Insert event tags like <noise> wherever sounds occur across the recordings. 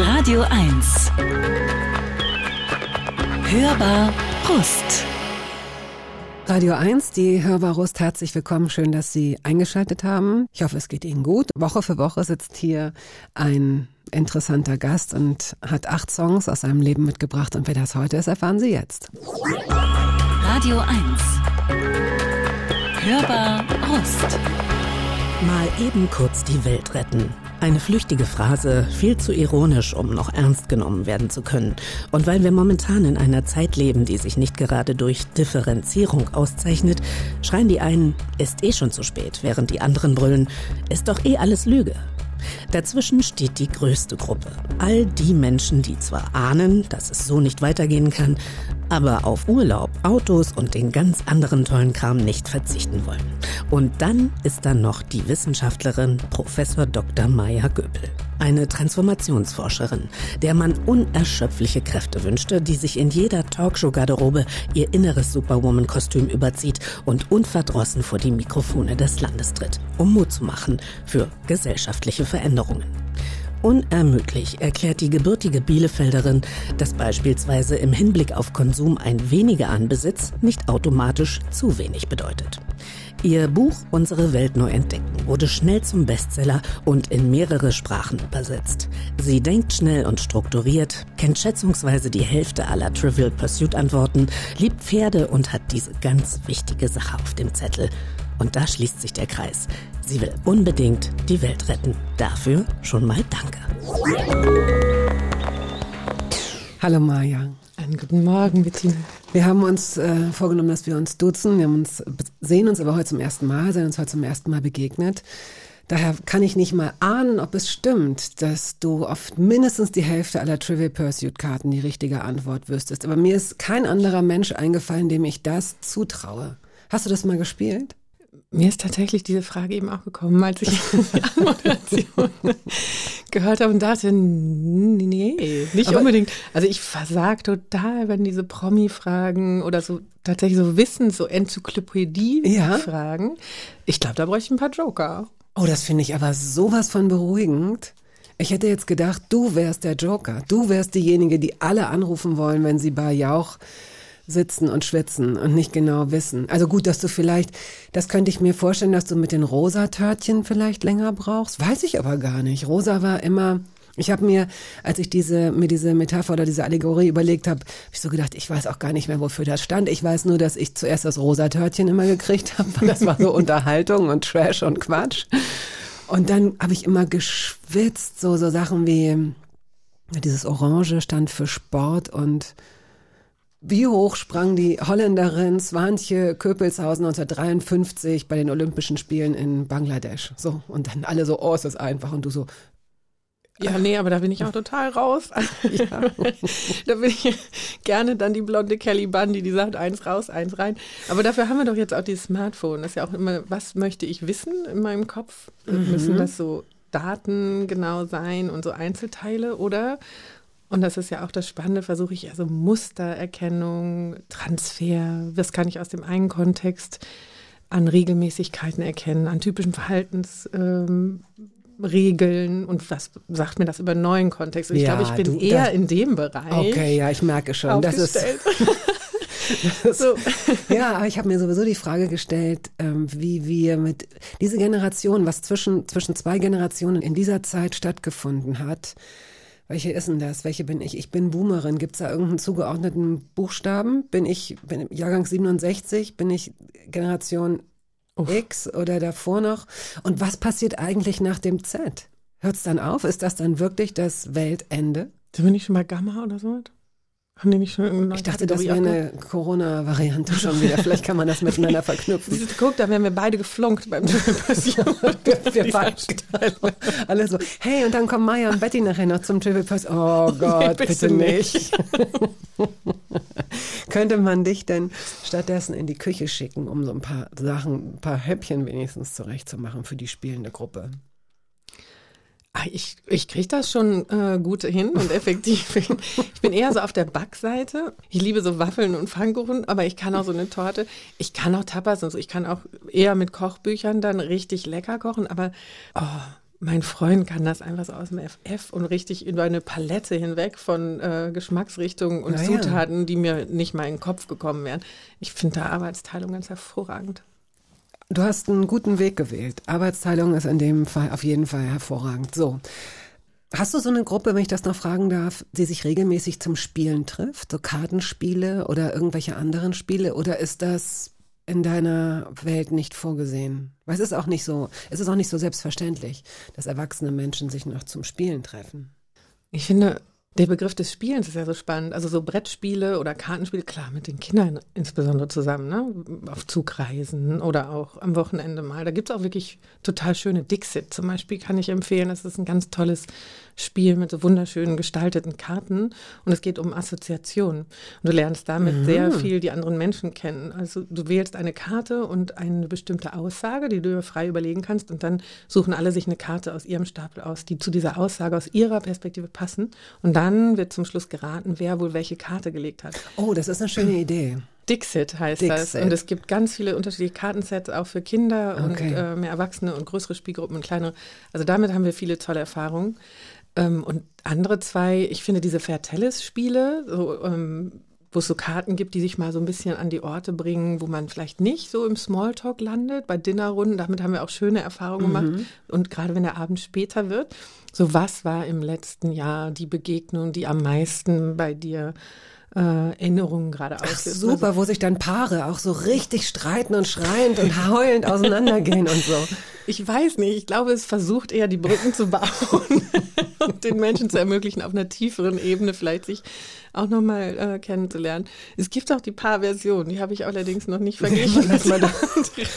Radio 1. Hörbar Brust. Radio 1, die Hörbarust, herzlich willkommen. Schön, dass Sie eingeschaltet haben. Ich hoffe, es geht Ihnen gut. Woche für Woche sitzt hier ein interessanter Gast und hat acht Songs aus seinem Leben mitgebracht. Und wer das heute ist, erfahren Sie jetzt. Radio 1. Hörbar Brust. Mal eben kurz die Welt retten. Eine flüchtige Phrase, viel zu ironisch, um noch ernst genommen werden zu können. Und weil wir momentan in einer Zeit leben, die sich nicht gerade durch Differenzierung auszeichnet, schreien die einen, ist eh schon zu spät, während die anderen brüllen, ist doch eh alles Lüge. Dazwischen steht die größte Gruppe. All die Menschen, die zwar ahnen, dass es so nicht weitergehen kann, aber auf Urlaub, Autos und den ganz anderen tollen Kram nicht verzichten wollen. Und dann ist da noch die Wissenschaftlerin Professor Dr. Maya Göbel. Eine Transformationsforscherin, der man unerschöpfliche Kräfte wünschte, die sich in jeder Talkshow-Garderobe ihr inneres Superwoman-Kostüm überzieht und unverdrossen vor die Mikrofone des Landes tritt, um Mut zu machen für gesellschaftliche Veränderungen. Unermüdlich erklärt die gebürtige Bielefelderin, dass beispielsweise im Hinblick auf Konsum ein weniger an Besitz nicht automatisch zu wenig bedeutet. Ihr Buch Unsere Welt neu entdecken wurde schnell zum Bestseller und in mehrere Sprachen übersetzt. Sie denkt schnell und strukturiert, kennt schätzungsweise die Hälfte aller Trivial Pursuit Antworten, liebt Pferde und hat diese ganz wichtige Sache auf dem Zettel. Und da schließt sich der Kreis. Sie will unbedingt die Welt retten. Dafür schon mal Danke. Hallo Maja. Einen guten Morgen, Bettina. Wir haben uns äh, vorgenommen, dass wir uns duzen. Wir haben uns, sehen uns aber heute zum ersten Mal, sind uns heute zum ersten Mal begegnet. Daher kann ich nicht mal ahnen, ob es stimmt, dass du auf mindestens die Hälfte aller Trivial Pursuit Karten die richtige Antwort wüsstest. Aber mir ist kein anderer Mensch eingefallen, dem ich das zutraue. Hast du das mal gespielt? Mir ist tatsächlich diese Frage eben auch gekommen, als ich <laughs> die Anmoderation gehört habe und dachte, nee, nicht Aber unbedingt. Also ich versag total, wenn diese Promi-Fragen oder so tatsächlich so Wissens-, so Enzyklopädie-Fragen. Ja? Ich glaube, da bräuchte ich ein paar Joker. Oh, das finde ich aber sowas von beruhigend. Ich hätte jetzt gedacht, du wärst der Joker. Du wärst diejenige, die alle anrufen wollen, wenn sie bei Jauch sitzen und schwitzen und nicht genau wissen. Also gut, dass du vielleicht, das könnte ich mir vorstellen, dass du mit den Rosa-Törtchen vielleicht länger brauchst. Weiß ich aber gar nicht. Rosa war immer, ich habe mir, als ich diese, mir diese Metapher oder diese Allegorie überlegt habe, habe ich so gedacht, ich weiß auch gar nicht mehr, wofür das stand. Ich weiß nur, dass ich zuerst das Rosa-Törtchen immer gekriegt habe. Das war so Unterhaltung und Trash und Quatsch. Und dann habe ich immer geschwitzt, so, so Sachen wie, dieses Orange stand für Sport und wie hoch sprang die Holländerin Swantje Köpelshausen 1953 bei den Olympischen Spielen in Bangladesch? So, und dann alle so, oh, ist das einfach. Und du so, ja, nee, aber da bin ich auch total raus. <laughs> Ja. <laughs> da bin ich gerne dann die blonde Kelly Bundy, die sagt eins raus, eins rein. Aber dafür haben wir doch jetzt auch dieses Smartphone. Das ist ja auch immer, was möchte ich wissen in meinem Kopf? Mhm. Müssen das so Daten genau sein und so Einzelteile oder und das ist ja auch das Spannende, versuche ich also Mustererkennung, Transfer, was kann ich aus dem einen Kontext an Regelmäßigkeiten erkennen, an typischen Verhaltensregeln ähm, und was sagt mir das über neuen Kontext? Und ich ja, glaube, ich bin du, eher das, in dem Bereich. Okay, ja, ich merke schon. Das ist, <laughs> <laughs> das, so. <laughs> Ja, aber ich habe mir sowieso die Frage gestellt, ähm, wie wir mit dieser Generation, was zwischen, zwischen zwei Generationen in dieser Zeit stattgefunden hat, welche ist denn das? Welche bin ich? Ich bin Boomerin. Gibt es da irgendeinen zugeordneten Buchstaben? Bin ich bin Jahrgang 67? Bin ich Generation Uff. X oder davor noch? Und was passiert eigentlich nach dem Z? Hört es dann auf? Ist das dann wirklich das Weltende? Sind wir nicht schon bei Gamma oder so? Haben die nicht schon ich dachte, das wäre eine Corona-Variante schon wieder. Vielleicht kann man das miteinander <laughs> verknüpfen. Guck, da wären wir beide geflunkt beim Triple wir wir beide. Alle so, hey, und dann kommen Maya und Betty nachher noch zum Triple Pass. Oh <laughs> Gott, nee, bitte nicht. <laughs> Könnte man dich denn stattdessen in die Küche schicken, um so ein paar Sachen, ein paar Häppchen wenigstens zurechtzumachen für die spielende Gruppe? Ah, ich, ich kriege das schon äh, gut hin und effektiv hin. <laughs> Ich bin eher so auf der Backseite. Ich liebe so Waffeln und Pfannkuchen, aber ich kann auch so eine Torte. Ich kann auch Tapas und so. Ich kann auch eher mit Kochbüchern dann richtig lecker kochen, aber oh, mein Freund kann das einfach so aus dem FF und richtig über eine Palette hinweg von äh, Geschmacksrichtungen und Naja. Zutaten, die mir nicht mal in den Kopf gekommen wären. Ich finde da Arbeitsteilung ganz hervorragend. Du hast einen guten Weg gewählt. Arbeitsteilung ist in dem Fall auf jeden Fall hervorragend. So. Hast du so eine Gruppe, wenn ich das noch fragen darf, die sich regelmäßig zum Spielen trifft? So Kartenspiele oder irgendwelche anderen Spiele? Oder ist das in deiner Welt nicht vorgesehen? Weil es ist auch nicht so, es ist auch nicht so selbstverständlich, dass erwachsene Menschen sich noch zum Spielen treffen. Ich finde, der Begriff des Spielens ist ja so spannend. Also so Brettspiele oder Kartenspiele, klar, mit den Kindern insbesondere zusammen, ne? Auf Zugreisen oder auch am Wochenende mal. Da gibt es auch wirklich total schöne Dixit zum Beispiel, kann ich empfehlen. Das ist ein ganz tolles Spiel mit so wunderschönen gestalteten Karten. Und es geht um Assoziation. Und du lernst damit sehr viel die anderen Menschen kennen. Also du wählst eine Karte und eine bestimmte Aussage, die du frei überlegen kannst. Und dann suchen alle sich eine Karte aus ihrem Stapel aus, die zu dieser Aussage aus ihrer Perspektive passen. Und dann wird zum Schluss geraten, wer wohl welche Karte gelegt hat. Oh, das ist eine schöne Idee. Dixit heißt das. Dixit. Und es gibt ganz viele unterschiedliche Kartensets auch für Kinder und Okay. äh, mehr Erwachsene und größere Spielgruppen und kleinere. Also damit haben wir viele tolle Erfahrungen. Ähm, und andere zwei, ich finde diese Fairtellis-Spiele, so, ähm, wo es so Karten gibt, die sich mal so ein bisschen an die Orte bringen, wo man vielleicht nicht so im Smalltalk landet, bei Dinnerrunden. Damit haben wir auch schöne Erfahrungen gemacht. Und gerade wenn der Abend später wird, so was war im letzten Jahr die Begegnung, die am meisten bei dir äh, Erinnerungen gerade Ach, auslöst? super, wo sich dann Paare auch so richtig streiten und schreiend und <laughs> heulend auseinandergehen und so. Ich weiß nicht. Ich glaube, es versucht eher die Brücken zu bauen <laughs> und den Menschen zu ermöglichen, auf einer tieferen Ebene vielleicht sich auch nochmal äh, kennenzulernen. Es gibt auch die Paar-Version, die habe ich allerdings noch nicht verglichen. <laughs>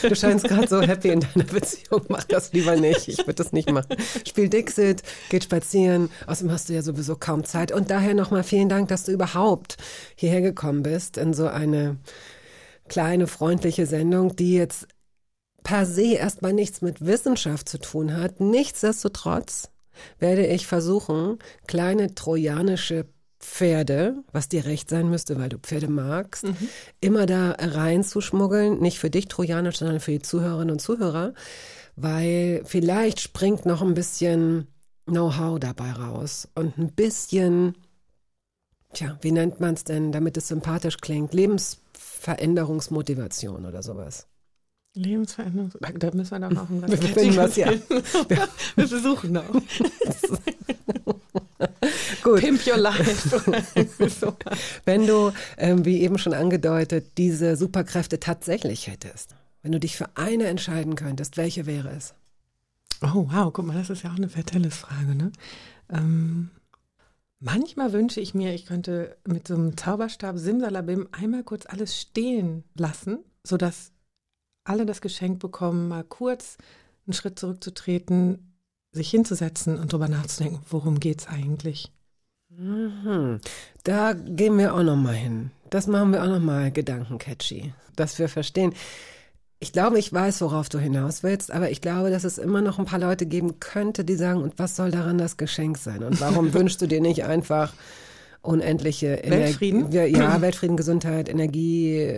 Du scheinst gerade so happy in deiner Beziehung. Mach das lieber nicht. Ich würde das nicht machen. Spiel Dixit, geht spazieren. Außerdem hast du ja sowieso kaum Zeit. Und daher nochmal vielen Dank, dass du überhaupt hierher gekommen bist in so eine kleine, freundliche Sendung, die jetzt per se erstmal nichts mit Wissenschaft zu tun hat. Nichtsdestotrotz werde ich versuchen, kleine trojanische Pferde, was dir recht sein müsste, weil du Pferde magst, immer da reinzuschmuggeln. Nicht für dich trojanisch, sondern für die Zuhörerinnen und Zuhörer, weil vielleicht springt noch ein bisschen Know-how dabei raus und ein bisschen, tja, wie nennt man es denn, damit es sympathisch klingt? Lebensveränderungsmotivation oder sowas. Lebensveränderung. Da müssen wir doch noch ein <laughs> Wir was, ja. <laughs> Wir versuchen noch. <laughs> Gut. Pimp your life. so. Wenn du, ähm, wie eben schon angedeutet, diese Superkräfte tatsächlich hättest, wenn du dich für eine entscheiden könntest, welche wäre es? Oh, wow, guck mal, das ist ja auch eine Vertellis-Frage, ne? Ähm, manchmal wünsche ich mir, ich könnte mit so einem Zauberstab Simsalabim einmal kurz alles stehen lassen, sodass alle das Geschenk bekommen, mal kurz einen Schritt zurückzutreten, sich hinzusetzen und drüber nachzudenken, worum geht's eigentlich? Mhm. Da gehen wir auch noch mal hin. Das machen wir auch noch mal gedankencatchy, dass wir verstehen. Ich glaube, ich weiß, worauf du hinaus willst, aber ich glaube, dass es immer noch ein paar Leute geben könnte, die sagen, und was soll daran das Geschenk sein? Und warum <laughs> wünschst du dir nicht einfach unendliche Ener- Weltfrieden? Ja, Ja, <clears throat> Weltfrieden, Gesundheit, Energie,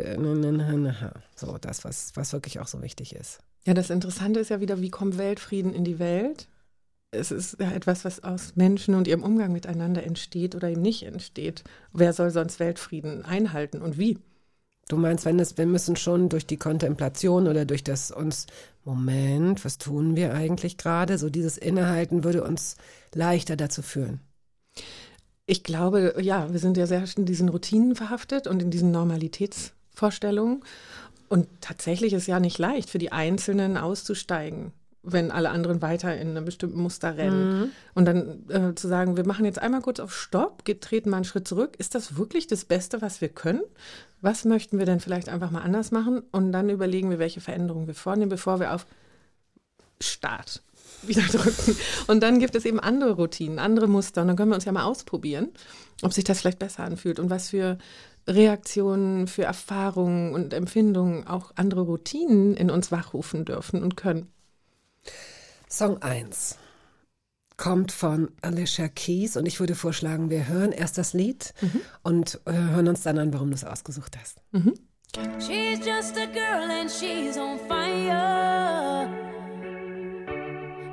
so das, was, was wirklich auch so wichtig ist. Ja, das Interessante ist ja wieder, wie kommt Weltfrieden in die Welt? Es ist ja etwas, was aus Menschen und ihrem Umgang miteinander entsteht oder eben nicht entsteht. Wer soll sonst Weltfrieden einhalten und wie? Du meinst, wenn es, wir müssen schon durch die Kontemplation oder durch das uns, Moment, was tun wir eigentlich gerade? So dieses Innehalten würde uns leichter dazu führen. Ich glaube, ja, wir sind ja sehr in diesen Routinen verhaftet und in diesen Normalitätsvorstellungen. Und tatsächlich ist ja nicht leicht für die Einzelnen auszusteigen, wenn alle anderen weiter in einem bestimmten Muster rennen. Und dann äh, zu sagen, wir machen jetzt einmal kurz auf Stopp, geht, treten mal einen Schritt zurück. Ist das wirklich das Beste, was wir können? Was möchten wir denn vielleicht einfach mal anders machen? Und dann überlegen wir, welche Veränderungen wir vornehmen, bevor wir auf Start <laughs> wieder drücken. Und dann gibt es eben andere Routinen, andere Muster. Und dann können wir uns ja mal ausprobieren, ob sich das vielleicht besser anfühlt und was für Reaktionen, für Erfahrungen und Empfindungen auch andere Routinen in uns wachrufen dürfen und können. Song 1 kommt von Alicia Keys und ich würde vorschlagen, wir hören erst das Lied und äh, hören uns dann an, warum du es ausgesucht hast. She's just a girl and she's on fire.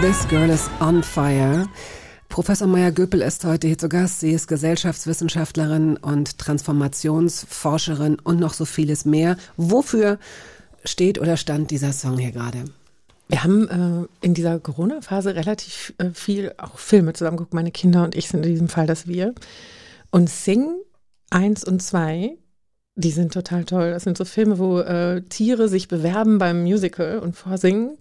This Girl is on Fire. Professor Meyer-Göpel ist heute hier zu Gast. Sie ist Gesellschaftswissenschaftlerin und Transformationsforscherin und noch so vieles mehr. Wofür steht oder stand dieser Song hier gerade? Wir haben äh, in dieser Corona-Phase relativ äh, viel auch Filme zusammengeguckt. Meine Kinder und ich sind in diesem Fall das Wir. Und Sing 1 und 2, die sind total toll. Das sind so Filme, wo äh, Tiere sich bewerben beim Musical und vorsingen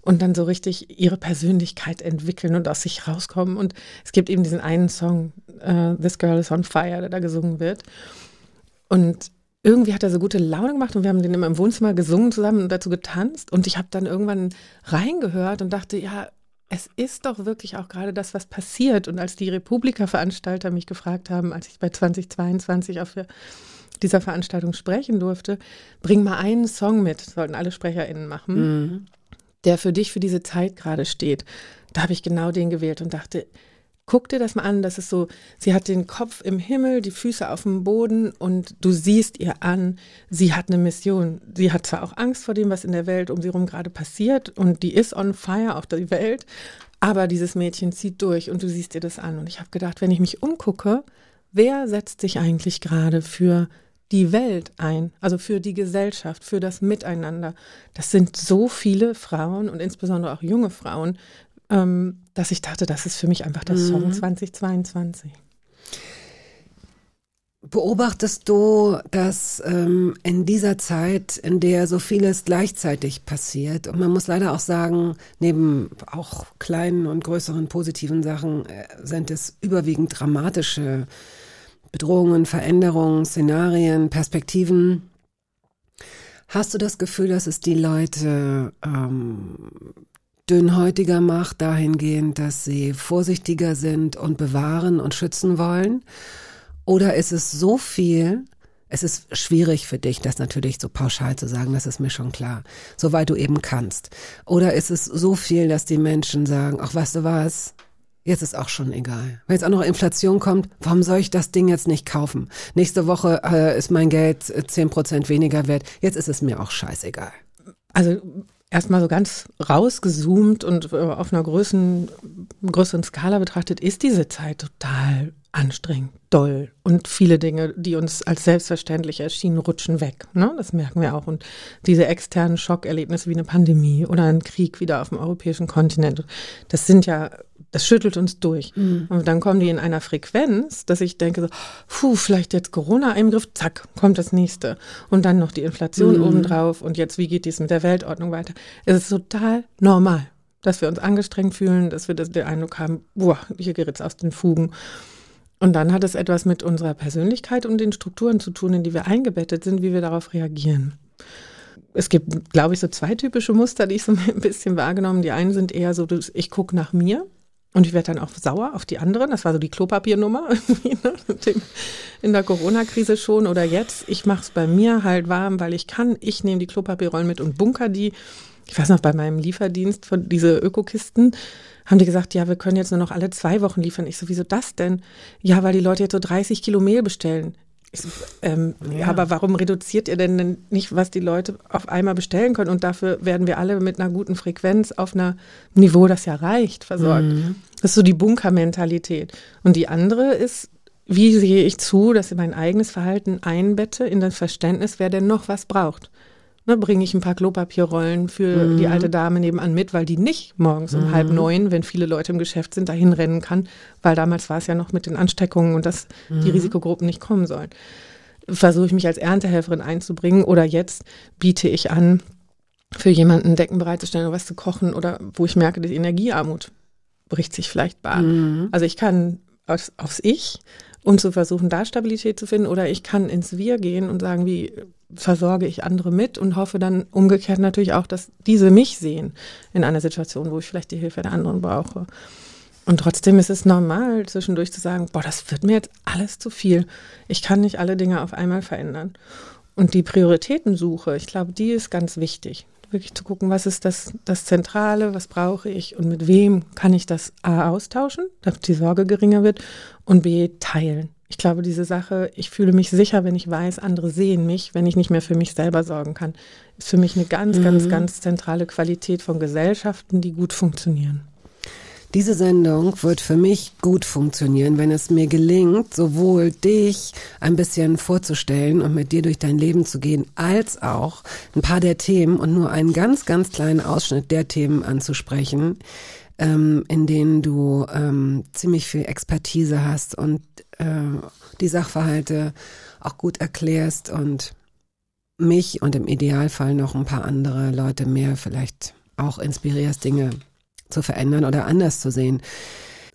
und dann so richtig ihre Persönlichkeit entwickeln und aus sich rauskommen. Und es gibt eben diesen einen Song, äh, This Girl is on Fire, der da gesungen wird. Und irgendwie hat er so gute Laune gemacht und wir haben den immer im Wohnzimmer gesungen zusammen und dazu getanzt. Und ich habe dann irgendwann reingehört und dachte, ja, es ist doch wirklich auch gerade das, was passiert. Und als die Republika-Veranstalter mich gefragt haben, als ich bei 2022 auf dieser Veranstaltung sprechen durfte, bring mal einen Song mit, sollten alle SprecherInnen machen, der für dich für diese Zeit gerade steht. Da habe ich genau den gewählt und dachte, guck dir das mal an, das ist so, sie hat den Kopf im Himmel, die Füße auf dem Boden und du siehst ihr an, sie hat eine Mission. Sie hat zwar auch Angst vor dem, was in der Welt um sie herum gerade passiert und die ist on fire auf der Welt, aber dieses Mädchen zieht durch und du siehst ihr das an. Und ich habe gedacht, wenn ich mich umgucke, wer setzt sich eigentlich gerade für die Welt ein, also für die Gesellschaft, für das Miteinander. Das sind so viele Frauen und insbesondere auch junge Frauen, ähm, dass ich dachte, das ist für mich einfach der Song 2022. Beobachtest du, dass ähm, in dieser Zeit, in der so vieles gleichzeitig passiert, und man muss leider auch sagen, neben auch kleinen und größeren positiven Sachen äh, sind es überwiegend dramatische Bedrohungen, Veränderungen, Szenarien, Perspektiven. Hast du das Gefühl, dass es die Leute ähm, dünnhäutiger macht, dahingehend, dass sie vorsichtiger sind und bewahren und schützen wollen? Oder ist es so viel, es ist schwierig für dich, das natürlich so pauschal zu sagen, das ist mir schon klar, soweit du eben kannst. Oder ist es so viel, dass die Menschen sagen, ach, weißt du was, Jetzt ist auch schon egal. Wenn jetzt auch noch Inflation kommt, warum soll ich das Ding jetzt nicht kaufen? Nächste Woche äh, ist mein Geld zehn Prozent weniger wert. Jetzt ist es mir auch scheißegal. Also erstmal so ganz rausgezoomt und auf einer größeren, größeren Skala betrachtet, ist diese Zeit total anstrengend, doll und viele Dinge, die uns als selbstverständlich erschienen, rutschen weg. Ne? Das merken wir auch. Und diese externen Schockerlebnisse wie eine Pandemie oder ein Krieg wieder auf dem europäischen Kontinent, das sind ja, das schüttelt uns durch. Mhm. Und dann kommen die in einer Frequenz, dass ich denke so, puh, vielleicht jetzt Corona im Griff, zack, kommt das nächste. Und dann noch die Inflation mhm. obendrauf und jetzt, wie geht dies mit der Weltordnung weiter? Es ist total normal, dass wir uns angestrengt fühlen, dass wir das, den Eindruck haben, boah, hier geht's aus den Fugen. Und dann hat es etwas mit unserer Persönlichkeit und den Strukturen zu tun, in die wir eingebettet sind, wie wir darauf reagieren. Es gibt, glaube ich, so zwei typische Muster, die ich so <laughs> ein bisschen wahrgenommen. Die einen sind eher so, ich gucke nach mir und ich werde dann auch sauer auf die anderen. Das war so die Klopapiernummer <laughs> ne, in der Corona-Krise schon oder jetzt. Ich mache es bei mir halt warm, weil ich kann. Ich nehme die Klopapierrollen mit und bunker die. Ich weiß noch, bei meinem Lieferdienst von diese Ökokisten haben die gesagt, ja, wir können jetzt nur noch alle zwei Wochen liefern. Ich so, wieso das denn? Ja, weil die Leute jetzt so 30 Kilo Mehl bestellen. Ich ähm, ja. aber warum reduziert ihr denn nicht, was die Leute auf einmal bestellen können? Und dafür werden wir alle mit einer guten Frequenz auf einem Niveau, das ja reicht, versorgt. Mhm. Das ist so die Bunkermentalität. Und die andere ist, wie sehe ich zu, dass ich mein eigenes Verhalten einbette in das Verständnis, wer denn noch was braucht? Ne, bringe ich ein paar Klopapierrollen für mhm. die alte Dame nebenan mit, weil die nicht morgens um mhm. halb neun, wenn viele Leute im Geschäft sind, dahin rennen kann, weil damals war es ja noch mit den Ansteckungen und dass mhm. die Risikogruppen nicht kommen sollen. Versuche ich mich als Erntehelferin einzubringen oder jetzt biete ich an, für jemanden Decken bereitzustellen oder was zu kochen oder wo ich merke, die Energiearmut bricht sich vielleicht Bahn. Mhm. Also ich kann aufs, aufs Ich und zu versuchen, da Stabilität zu finden. Oder ich kann ins Wir gehen und sagen, wie versorge ich andere mit und hoffe dann umgekehrt natürlich auch, dass diese mich sehen in einer Situation, wo ich vielleicht die Hilfe der anderen brauche. Und trotzdem ist es normal, zwischendurch zu sagen, boah, das wird mir jetzt alles zu viel. Ich kann nicht alle Dinge auf einmal verändern. Und die Prioritätensuche, ich glaube, die ist ganz wichtig. Wirklich zu gucken, was ist das, das Zentrale, was brauche ich und mit wem kann ich das A austauschen, damit die Sorge geringer wird und B teilen. Ich glaube, diese Sache, ich fühle mich sicher, wenn ich weiß, andere sehen mich, wenn ich nicht mehr für mich selber sorgen kann, ist für mich eine ganz, ganz, ganz zentrale Qualität von Gesellschaften, die gut funktionieren. Diese Sendung wird für mich gut funktionieren, wenn es mir gelingt, sowohl dich ein bisschen vorzustellen und mit dir durch dein Leben zu gehen, als auch ein paar der Themen und nur einen ganz, ganz kleinen Ausschnitt der Themen anzusprechen, ähm, in denen du ähm, ziemlich viel Expertise hast und äh, die Sachverhalte auch gut erklärst und mich und im Idealfall noch ein paar andere Leute mehr vielleicht auch inspirierst, Dinge zu verändern oder anders zu sehen.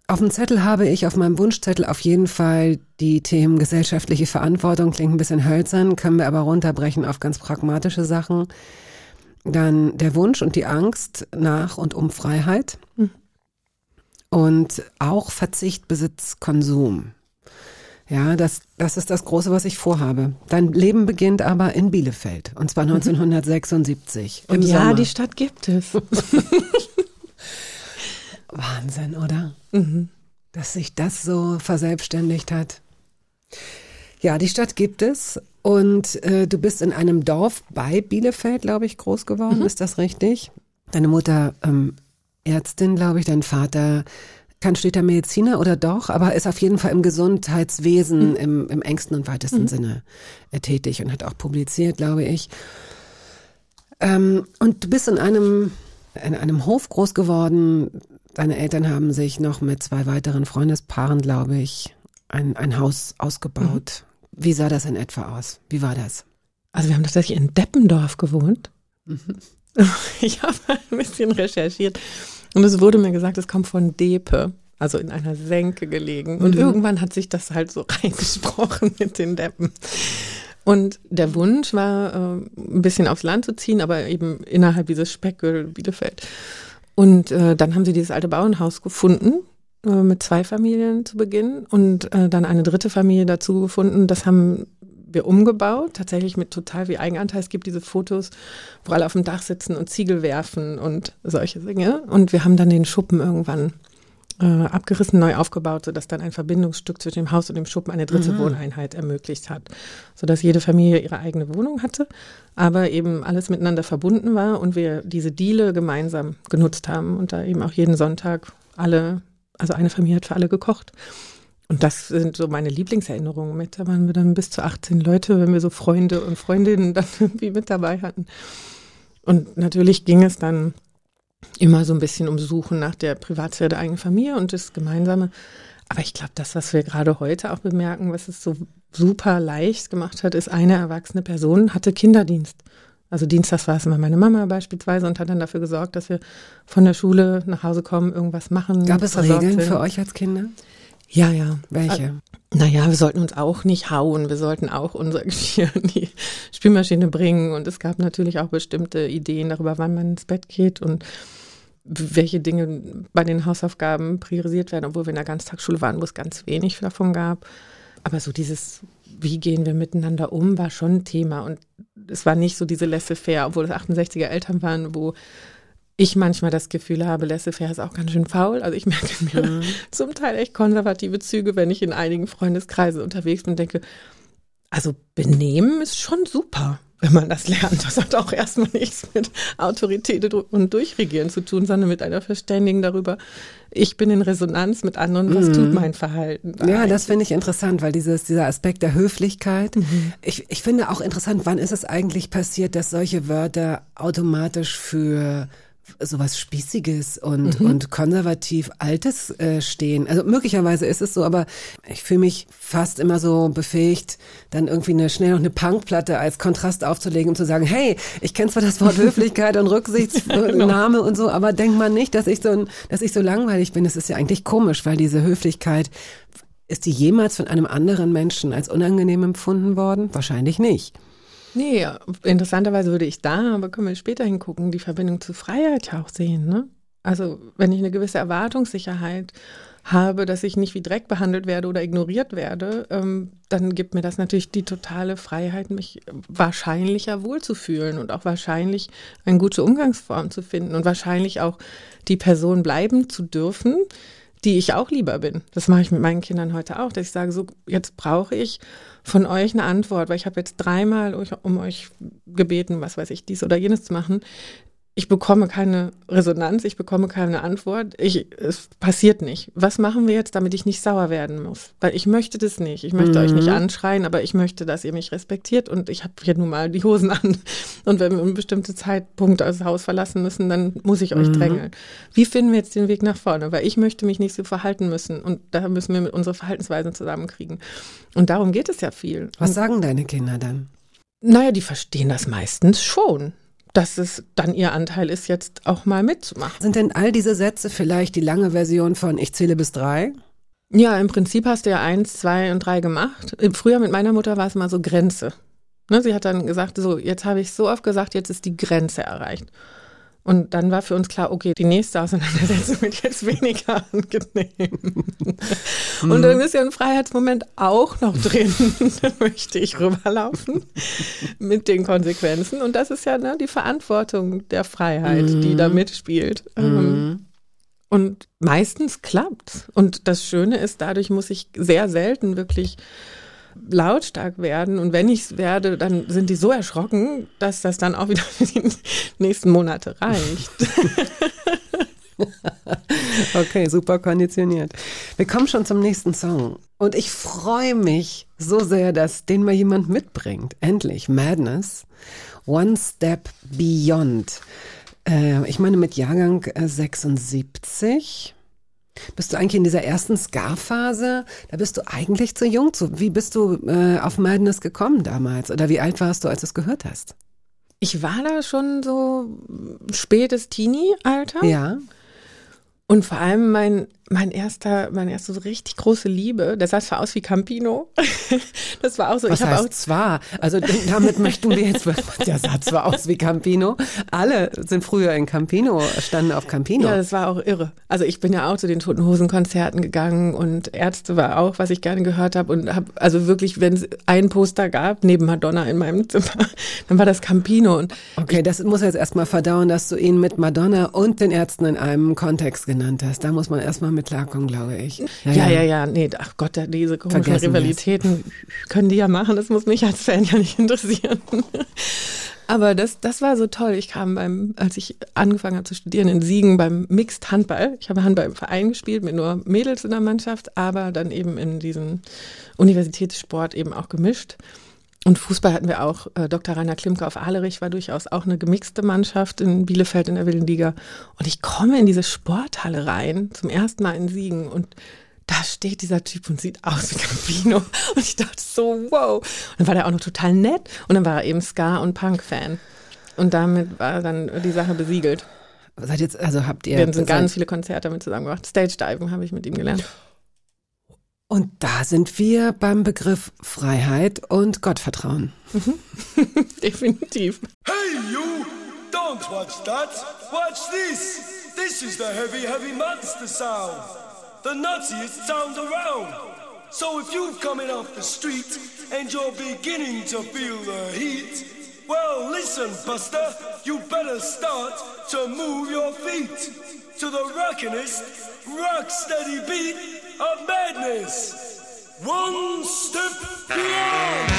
Auf dem Zettel habe ich, auf meinem Wunschzettel auf jeden Fall die Themen gesellschaftliche Verantwortung, klingt ein bisschen hölzern, können wir aber runterbrechen auf ganz pragmatische Sachen. Dann der Wunsch und die Angst nach und um Freiheit. Und auch Verzicht, Besitz, Konsum. Ja, das, das ist das Große, was ich vorhabe. Dein Leben beginnt aber in Bielefeld. Und zwar 1976. im Und ja, Sommer. die Stadt gibt es. <laughs> Wahnsinn, oder? Mhm. Dass sich das so verselbstständigt hat. Ja, die Stadt gibt es und äh, du bist in einem Dorf bei Bielefeld, glaube ich, groß geworden. Ist das richtig? Deine Mutter ähm, Ärztin, glaube ich, dein Vater kein steter Mediziner oder doch, aber ist auf jeden Fall im Gesundheitswesen im, im engsten und weitesten Sinne äh, tätig und hat auch publiziert, glaube ich. Ähm, und du bist in einem, in einem Hof groß geworden. Deine Eltern haben sich noch mit zwei weiteren Freundespaaren, glaube ich, ein, ein Haus ausgebaut. Wie sah das in etwa aus? Wie war das? Also wir haben tatsächlich in Deppendorf gewohnt. <laughs> Ich habe ein bisschen recherchiert und es wurde mir gesagt, es kommt von Depe, also in einer Senke gelegen. Und irgendwann hat sich das halt so <laughs> reingesprochen mit den Deppen. Und der Wunsch war, äh, ein bisschen aufs Land zu ziehen, aber eben innerhalb dieses Speckgürtel Bielefeld. Und äh, dann haben sie dieses alte Bauernhaus gefunden, äh, mit zwei Familien zu Beginn und äh, dann eine dritte Familie dazu gefunden. Das haben wir umgebaut, tatsächlich mit total wie Eigenanteil. Es gibt diese Fotos, wo alle auf dem Dach sitzen und Ziegel werfen und solche Dinge. Und wir haben dann den Schuppen irgendwann äh, abgerissen, neu aufgebaut, sodass dann ein Verbindungsstück zwischen dem Haus und dem Schuppen eine dritte Wohneinheit ermöglicht hat, sodass jede Familie ihre eigene Wohnung hatte, aber eben alles miteinander verbunden war und wir diese Diele gemeinsam genutzt haben und da eben auch jeden Sonntag alle, also eine Familie hat für alle gekocht. Und das sind so meine Lieblingserinnerungen mit. Da waren wir dann bis zu 18 Leute, wenn wir so Freunde und Freundinnen dann <laughs> irgendwie mit dabei hatten. Und natürlich ging es dann immer so ein bisschen um Suchen nach der Privatsphäre der eigenen Familie und das Gemeinsame. Aber ich glaube, das, was wir gerade heute auch bemerken, was es so super leicht gemacht hat, ist, eine erwachsene Person hatte Kinderdienst. Also Dienstags war es immer meine Mama beispielsweise und hat dann dafür gesorgt, dass wir von der Schule nach Hause kommen, irgendwas machen. Gab es Regeln werden. für euch als Kinder? Ja, ja. Welche? Naja, wir sollten uns auch nicht hauen. Wir sollten auch unser <laughs> Geschirr in die Spülmaschine bringen. Und es gab natürlich auch bestimmte Ideen darüber, wann man ins Bett geht und welche Dinge bei den Hausaufgaben priorisiert werden, obwohl wir in der Ganztagsschule waren, wo es ganz wenig davon gab. Aber so dieses, wie gehen wir miteinander um, war schon ein Thema. Und es war nicht so diese Laissez-faire, obwohl es 68er Eltern waren, wo ich manchmal das Gefühl habe, Laissez-faire ist auch ganz schön faul. Also ich merke mir zum Teil echt konservative Züge, wenn ich in einigen Freundeskreisen unterwegs bin und denke, also Benehmen ist schon super, wenn man das lernt. Das hat auch erstmal nichts mit Autorität und Durchregieren zu tun, sondern mit einer Verständigung darüber, ich bin in Resonanz mit anderen, was tut mein Verhalten? da Ja, eigentlich? das finde ich interessant, weil dieses, dieser Aspekt der Höflichkeit, ich, ich finde auch interessant, wann ist es eigentlich passiert, dass solche Wörter automatisch für sowas Spießiges und, und konservativ Altes äh, stehen. Also möglicherweise ist es so, aber ich fühle mich fast immer so befähigt, dann irgendwie eine, schnell noch eine Punkplatte als Kontrast aufzulegen, um zu sagen, hey, ich kenne zwar das Wort <laughs> Höflichkeit und Rücksichtsnahme und so, aber denk mal nicht, dass ich so, ein, dass ich so langweilig bin. Das ist ja eigentlich komisch, weil diese Höflichkeit Ist die jemals von einem anderen Menschen als unangenehm empfunden worden? Wahrscheinlich nicht. Nee, interessanterweise würde ich da, aber können wir später hingucken, die Verbindung zu Freiheit ja auch sehen. Ne? Also wenn ich eine gewisse Erwartungssicherheit habe, dass ich nicht wie Dreck behandelt werde oder ignoriert werde, ähm, dann gibt mir das natürlich die totale Freiheit, mich wahrscheinlicher wohlzufühlen und auch wahrscheinlich eine gute Umgangsform zu finden und wahrscheinlich auch die Person bleiben zu dürfen, die ich auch lieber bin. Das mache ich mit meinen Kindern heute auch, dass ich sage, so jetzt brauche ich von euch eine Antwort, weil ich habe jetzt dreimal um euch gebeten, was weiß ich, dies oder jenes zu machen. Ich bekomme keine Resonanz, ich bekomme keine Antwort. Ich, es passiert nicht. Was machen wir jetzt, damit ich nicht sauer werden muss? Weil ich möchte das nicht. Ich möchte euch nicht anschreien, aber ich möchte, dass ihr mich respektiert und ich habe hier nun mal die Hosen an. Und wenn wir um einen bestimmten Zeitpunkt das Haus verlassen müssen, dann muss ich euch drängeln. Wie finden wir jetzt den Weg nach vorne? Weil ich möchte mich nicht so verhalten müssen und da müssen wir mit unsere Verhaltensweisen zusammenkriegen. Und darum geht es ja viel. Was sagen deine Kinder dann? Naja, die verstehen das meistens schon, dass es dann ihr Anteil ist, jetzt auch mal mitzumachen. Sind denn all diese Sätze vielleicht die lange Version von Ich zähle bis drei? Ja, im Prinzip hast du ja eins, zwei und drei gemacht. Im Frühjahr mit meiner Mutter war es mal so Grenze. Ne, sie hat dann gesagt, so, jetzt habe ich so oft gesagt, jetzt ist die Grenze erreicht. Und dann war für uns klar, okay, die nächste Auseinandersetzung wird jetzt weniger angenehm. Und dann ist ja ein Freiheitsmoment auch noch drin. <laughs> da möchte ich rüberlaufen mit den Konsequenzen. Und das ist ja ne, die Verantwortung der Freiheit, die da mitspielt. Ähm, und meistens klappt's. Und das Schöne ist, dadurch muss ich sehr selten wirklich lautstark werden. Und wenn ich es werde, dann sind die so erschrocken, dass das dann auch wieder <laughs> für die nächsten Monate reicht. <laughs> Okay, super konditioniert. Wir kommen schon zum nächsten Song. Und ich freue mich so sehr, dass den mal jemand mitbringt. Endlich. Madness. One Step Beyond. Äh, ich meine mit Jahrgang äh, 76. Bist du eigentlich in dieser ersten Ska-Phase? Da bist du eigentlich zu jung zu. Wie bist du äh, auf Madness gekommen damals? Oder wie alt warst du, als du es gehört hast? Ich war da schon so spätes Teenie-Alter. Ja. Und vor allem mein, mein erster, meine erste so richtig große Liebe, der sah zwar aus wie Campino. <laughs> Das war auch so. Was ich habe auch heißt zwar? Also damit möchten wir jetzt, <laughs> der sah zwar aus wie Campino. Alle sind früher in Campino, standen auf Campino. Ja, das war auch irre. Also ich bin ja auch zu den Toten Hosen Konzerten gegangen und Ärzte war auch, was ich gerne gehört habe und habe also wirklich, wenn es ein Poster gab neben Madonna in meinem <laughs> Zimmer, dann war das Campino und Okay, das muss jetzt erstmal verdauen, dass du ihn mit Madonna und den Ärzten in einem Kontext genannt hast. Da muss man erstmal mit klarkommen, glaube ich. ja, ja, ja, nee, ach Gott, diese komischen Vergessen. Rivalitäten können die ja machen, das muss mich als Fan ja nicht interessieren. <laughs> Aber das, das war so toll. Ich kam beim, als ich angefangen habe zu studieren in Siegen beim Mixed Handball. Ich habe Handball im Verein gespielt mit nur Mädels in der Mannschaft, aber dann eben in diesem Universitätssport eben auch gemischt. Und Fußball hatten wir auch. Äh, Dr. Rainer Klimke auf Ahlerich war durchaus auch eine gemixte Mannschaft in Bielefeld in der Wilden Liga. Und ich komme in diese Sporthalle rein, zum ersten Mal in Siegen und da steht dieser Typ und sieht aus wie Campino. <laughs> Und ich dachte so, wow. Und dann war der auch noch total nett. Und dann war er eben Ska- und Punk-Fan. Und damit war dann die Sache besiegelt. Seid jetzt, also habt ihr. Wir haben ganz viele Konzerte damit zusammen gemacht. Stage Diving habe ich mit ihm gelernt. Und da sind wir beim Begriff Freiheit und Gottvertrauen. <laughs> Definitiv. Hey, you! Don't watch that! Watch this! This is the heavy, heavy monster sound! The nuttiest sound around! So if you've coming off the street and you're beginning to feel the heat, well, listen, Buster, you better start to move your feet to the rockinest, rock steady beat of madness. One step beyond!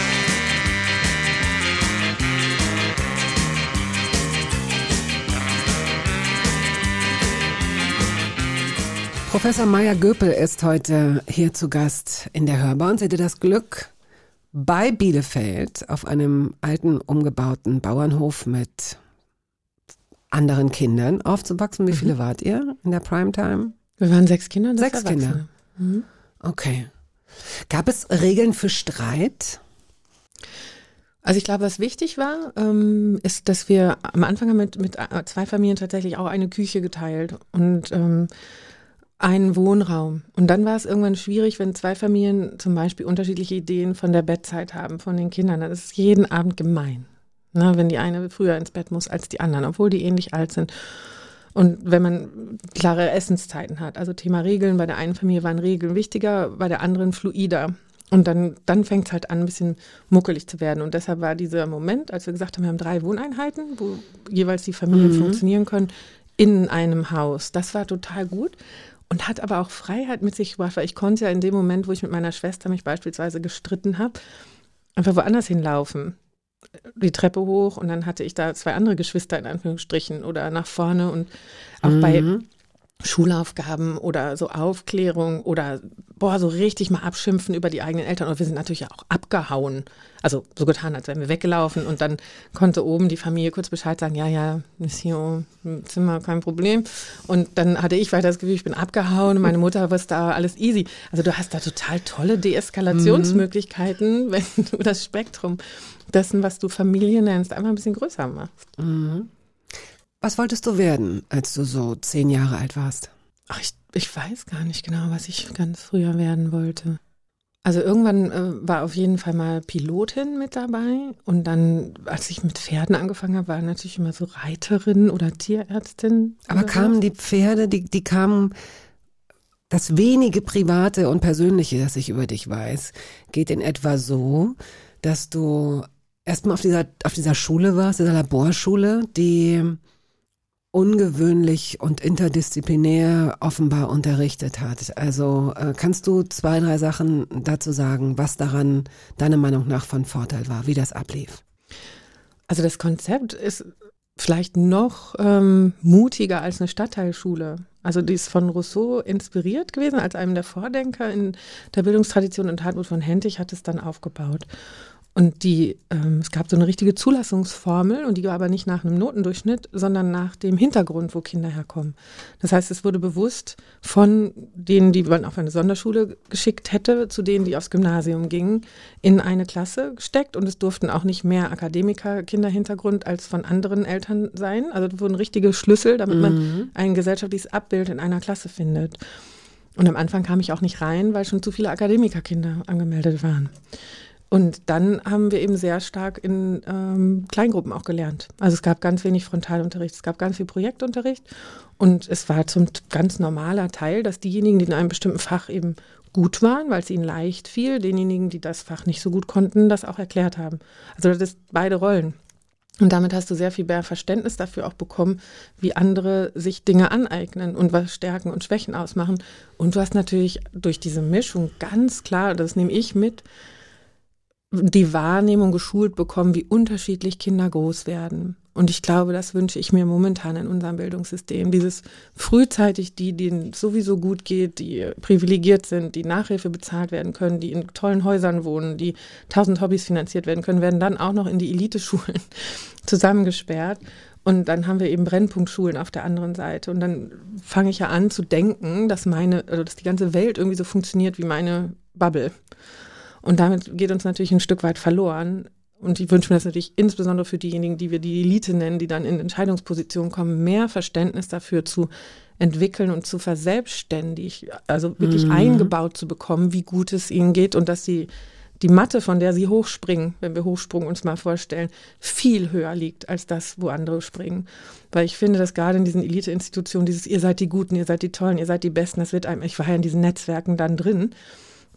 Professor Maya Göpel ist heute hier zu Gast in der Hörbar und sie hatte das Glück, bei Bielefeld auf einem alten umgebauten Bauernhof mit anderen Kindern aufzuwachsen. Wie viele wart ihr in der Primetime? Wir waren sechs Kinder. und Sechs Erwachsene. Kinder. Okay. Gab es Regeln für Streit? Also ich glaube, was wichtig war, ähm, ist, dass wir am Anfang haben mit, mit äh, zwei Familien tatsächlich auch eine Küche geteilt. Und ähm, einen Wohnraum. Und dann war es irgendwann schwierig, wenn zwei Familien zum Beispiel unterschiedliche Ideen von der Bettzeit haben, von den Kindern. Dann ist jeden Abend gemein. Ne, wenn die eine früher ins Bett muss als die anderen, obwohl die ähnlich alt sind. Und wenn man klare Essenszeiten hat, also Thema Regeln, bei der einen Familie waren Regeln wichtiger, bei der anderen fluider. Und dann, dann fängt es halt an, ein bisschen muckelig zu werden. Und deshalb war dieser Moment, als wir gesagt haben, wir haben drei Wohneinheiten, wo jeweils die Familien Mhm. funktionieren können, in einem Haus. Das war total gut und hat aber auch Freiheit mit sich gebracht, weil ich konnte ja in dem Moment, wo ich mit meiner Schwester mich beispielsweise gestritten habe, einfach woanders hinlaufen. Die Treppe hoch und dann hatte ich da zwei andere Geschwister in Anführungsstrichen oder nach vorne und auch bei Mhm. Schulaufgaben oder so Aufklärung oder boah, so richtig mal abschimpfen über die eigenen Eltern. Und wir sind natürlich auch abgehauen. Also so getan, als wären wir weggelaufen und dann konnte oben die Familie kurz Bescheid sagen, ja, ja, ist hier im Zimmer, kein Problem. Und dann hatte ich weiter das Gefühl, ich bin abgehauen und meine Mutter wusste da alles easy. Also du hast da total tolle Deeskalationsmöglichkeiten, wenn du das Spektrum dessen, was du Familie nennst, einfach ein bisschen größer machst. Was wolltest du werden, als du so zehn Jahre alt warst? Ach, ich, ich weiß gar nicht genau, was ich ganz früher werden wollte. Also irgendwann äh, war auf jeden Fall mal Pilotin mit dabei und dann, als ich mit Pferden angefangen habe, war natürlich immer so Reiterin oder Tierärztin. Aber oder kamen so. die Pferde, die, die kamen, das wenige Private und Persönliche, das ich über dich weiß, geht in etwa so, dass du erstmal auf dieser, auf dieser Schule warst, dieser Laborschule, die ungewöhnlich und interdisziplinär offenbar unterrichtet hat. Also äh, kannst du zwei, drei Sachen dazu sagen, was daran deiner Meinung nach von Vorteil war, wie das ablief? Also das Konzept ist vielleicht noch ähm, mutiger als eine Stadtteilschule. Also die ist von Rousseau inspiriert gewesen, als einem der Vordenker in der Bildungstradition und Hartmut von Hentig hat es dann aufgebaut. Und die, ähm, es gab so eine richtige Zulassungsformel und die war aber nicht nach einem Notendurchschnitt, sondern nach dem Hintergrund, wo Kinder herkommen. Das heißt, es wurde bewusst von denen, die man auf eine Sonderschule geschickt hätte, zu denen, die aufs Gymnasium gingen, in eine Klasse gesteckt und es durften auch nicht mehr Akademiker Kinderhintergrund als von anderen Eltern sein. Also das wurden richtige Schlüssel, damit man ein gesellschaftliches Abbild in einer Klasse findet. Und am Anfang kam ich auch nicht rein, weil schon zu viele Akademikerkinder angemeldet waren. Und dann haben wir eben sehr stark in ähm, Kleingruppen auch gelernt. Also es gab ganz wenig Frontalunterricht, es gab ganz viel Projektunterricht und es war zum ganz normaler Teil, dass diejenigen, die in einem bestimmten Fach eben gut waren, weil es ihnen leicht fiel, denjenigen, die das Fach nicht so gut konnten, das auch erklärt haben. Also das ist beide Rollen. Und damit hast du sehr viel mehr Verständnis dafür auch bekommen, wie andere sich Dinge aneignen und was Stärken und Schwächen ausmachen. Und du hast natürlich durch diese Mischung ganz klar, das nehme ich mit, die Wahrnehmung geschult bekommen, wie unterschiedlich Kinder groß werden. Und ich glaube, das wünsche ich mir momentan in unserem Bildungssystem. Dieses frühzeitig die, denen es sowieso gut geht, die privilegiert sind, die Nachhilfe bezahlt werden können, die in tollen Häusern wohnen, die tausend Hobbys finanziert werden können, werden dann auch noch in die Eliteschulen <laughs> zusammengesperrt. Und dann haben wir eben Brennpunktschulen auf der anderen Seite. Und dann fange ich ja an zu denken, dass meine, also dass die ganze Welt irgendwie so funktioniert wie meine Bubble. Und damit geht uns natürlich ein Stück weit verloren. Und ich wünsche mir das natürlich insbesondere für diejenigen, die wir die Elite nennen, die dann in Entscheidungspositionen kommen, mehr Verständnis dafür zu entwickeln und zu verselbstständig, also wirklich eingebaut zu bekommen, wie gut es ihnen geht und dass sie die Matte, von der sie hochspringen, wenn wir Hochsprung uns mal vorstellen, viel höher liegt als das, wo andere springen. Weil ich finde, dass gerade in diesen Elite-Institutionen dieses, ihr seid die Guten, ihr seid die Tollen, ihr seid die Besten, das wird einem, ich war ja in diesen Netzwerken dann drin,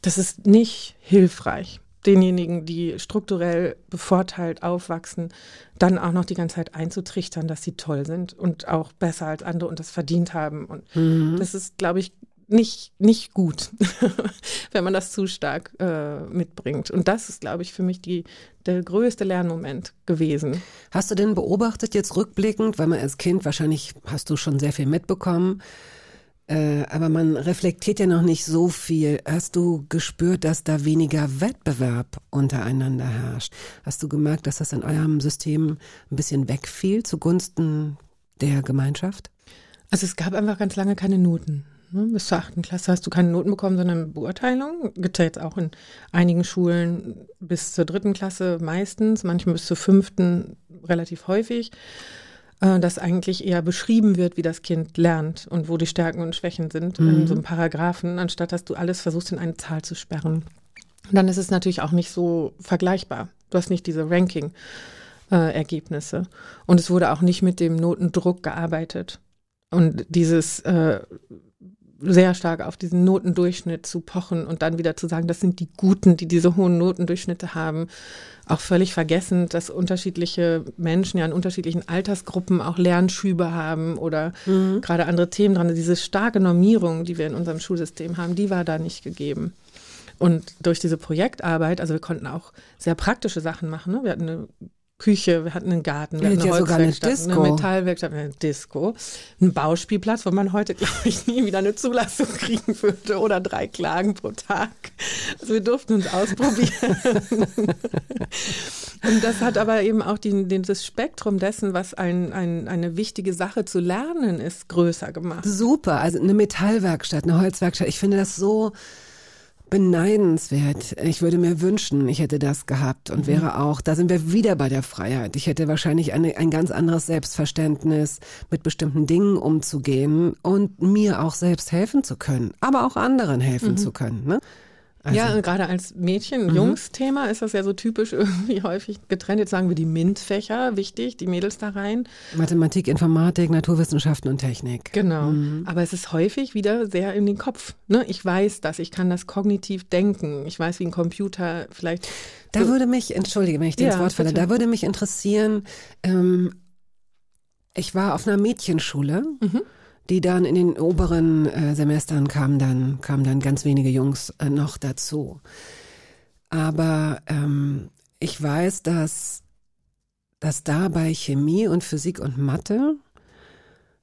das ist nicht hilfreich. Denjenigen, die strukturell bevorteilt aufwachsen, dann auch noch die ganze Zeit einzutrichtern, dass sie toll sind und auch besser als andere und das verdient haben. Und das ist, glaube ich, nicht, nicht gut, <laughs> wenn man das zu stark äh, mitbringt. Und das ist, glaube ich, für mich die, der größte Lernmoment gewesen. Hast du denn beobachtet jetzt rückblickend, weil man als Kind wahrscheinlich hast du schon sehr viel mitbekommen, äh, aber man reflektiert ja noch nicht so viel. Hast du gespürt, dass da weniger Wettbewerb untereinander herrscht? Hast du gemerkt, dass das in eurem System ein bisschen wegfiel zugunsten der Gemeinschaft? Also es gab einfach ganz lange keine Noten. ne? Bis zur achten Klasse hast du keine Noten bekommen, sondern Beurteilung. Gibt ja jetzt auch in einigen Schulen bis zur dritten Klasse meistens, manchmal bis zur fünften relativ häufig. Äh, dass eigentlich eher beschrieben wird, wie das Kind lernt und wo die Stärken und Schwächen sind in so einem Paragraphen, anstatt dass du alles versuchst in eine Zahl zu sperren. Und dann ist es natürlich auch nicht so vergleichbar. Du hast nicht diese Ranking-Ergebnisse. und es wurde auch nicht mit dem Notendruck gearbeitet. Und dieses äh, sehr stark auf diesen Notendurchschnitt zu pochen und dann wieder zu sagen, das sind die Guten, die diese hohen Notendurchschnitte haben. Auch völlig vergessen, dass unterschiedliche Menschen ja in unterschiedlichen Altersgruppen auch Lernschübe haben oder gerade andere Themen dran. Diese starke Normierung, die wir in unserem Schulsystem haben, die war da nicht gegeben. Und durch diese Projektarbeit, also wir konnten auch sehr praktische Sachen machen. Ne? Wir hatten eine Küche, wir hatten einen Garten, wir hatten eine ja eine Holzwerkstatt, eine Metallwerkstatt, eine Disco, ein Bauspielplatz, wo man heute, glaube ich, nie wieder eine Zulassung kriegen würde oder drei Klagen pro Tag. Also wir durften uns ausprobieren. <laughs> Und das hat aber eben auch die, den, das Spektrum dessen, was ein, ein, eine wichtige Sache zu lernen ist, größer gemacht. Super, also eine Metallwerkstatt, eine Holzwerkstatt. Ich finde das so beneidenswert. Ich würde mir wünschen, ich hätte das gehabt und wäre auch, da sind wir wieder bei der Freiheit. Ich hätte wahrscheinlich eine, ein ganz anderes Selbstverständnis, mit bestimmten Dingen umzugehen und mir auch selbst helfen zu können, aber auch anderen helfen zu können. Ne? Also, ja, gerade als Mädchen- und Jungs-Thema ist das ja so typisch <laughs> irgendwie häufig getrennt. Jetzt sagen wir die MINT-Fächer, wichtig, die Mädels da rein. Mathematik, Informatik, Naturwissenschaften und Technik. Genau. Aber es ist häufig wieder sehr in den Kopf. Ne? Ich weiß das, ich kann das kognitiv denken. Ich weiß, wie ein Computer vielleicht. Da würde mich, entschuldige, wenn ich dir Ja, ins Wort falle, da würde mich interessieren, ähm, ich war auf einer Mädchenschule, Mhm. Die dann in den oberen äh, Semestern kamen dann, kamen dann ganz wenige Jungs äh, noch dazu. Aber ähm, ich weiß, dass, dass da bei Chemie und Physik und Mathe,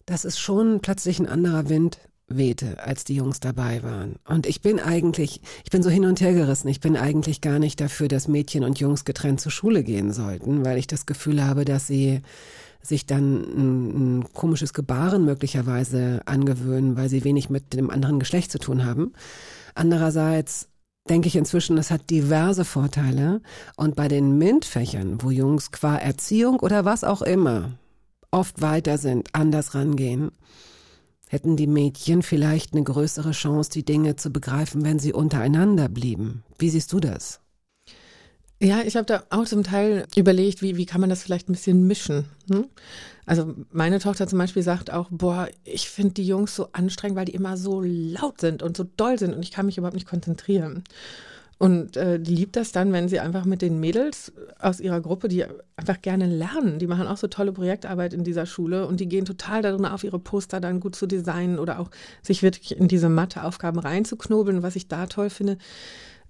dass es schon plötzlich ein anderer Wind wehte, als die Jungs dabei waren. Und ich bin eigentlich, ich bin so hin und her gerissen. Ich bin eigentlich gar nicht dafür, dass Mädchen und Jungs getrennt zur Schule gehen sollten, weil ich das Gefühl habe, dass sie sich dann ein, ein komisches Gebaren möglicherweise angewöhnen, weil sie wenig mit dem anderen Geschlecht zu tun haben. Andererseits denke ich inzwischen, das hat diverse Vorteile. Und bei den MINT-Fächern, wo Jungs qua Erziehung oder was auch immer oft weiter sind, anders rangehen, hätten die Mädchen vielleicht eine größere Chance, die Dinge zu begreifen, wenn sie untereinander blieben. Wie siehst du das? Ja, ich habe da auch zum Teil überlegt, wie, wie kann man das vielleicht ein bisschen mischen. Hm? Also meine Tochter zum Beispiel sagt auch, boah, ich finde die Jungs so anstrengend, weil die immer so laut sind und so doll sind und ich kann mich überhaupt nicht konzentrieren. Und äh, die liebt das dann, wenn sie einfach mit den Mädels aus ihrer Gruppe, die einfach gerne lernen, die machen auch so tolle Projektarbeit in dieser Schule und die gehen total darin auf, ihre Poster dann gut zu designen oder auch sich wirklich in diese Matheaufgaben reinzuknobeln. Was ich da toll finde,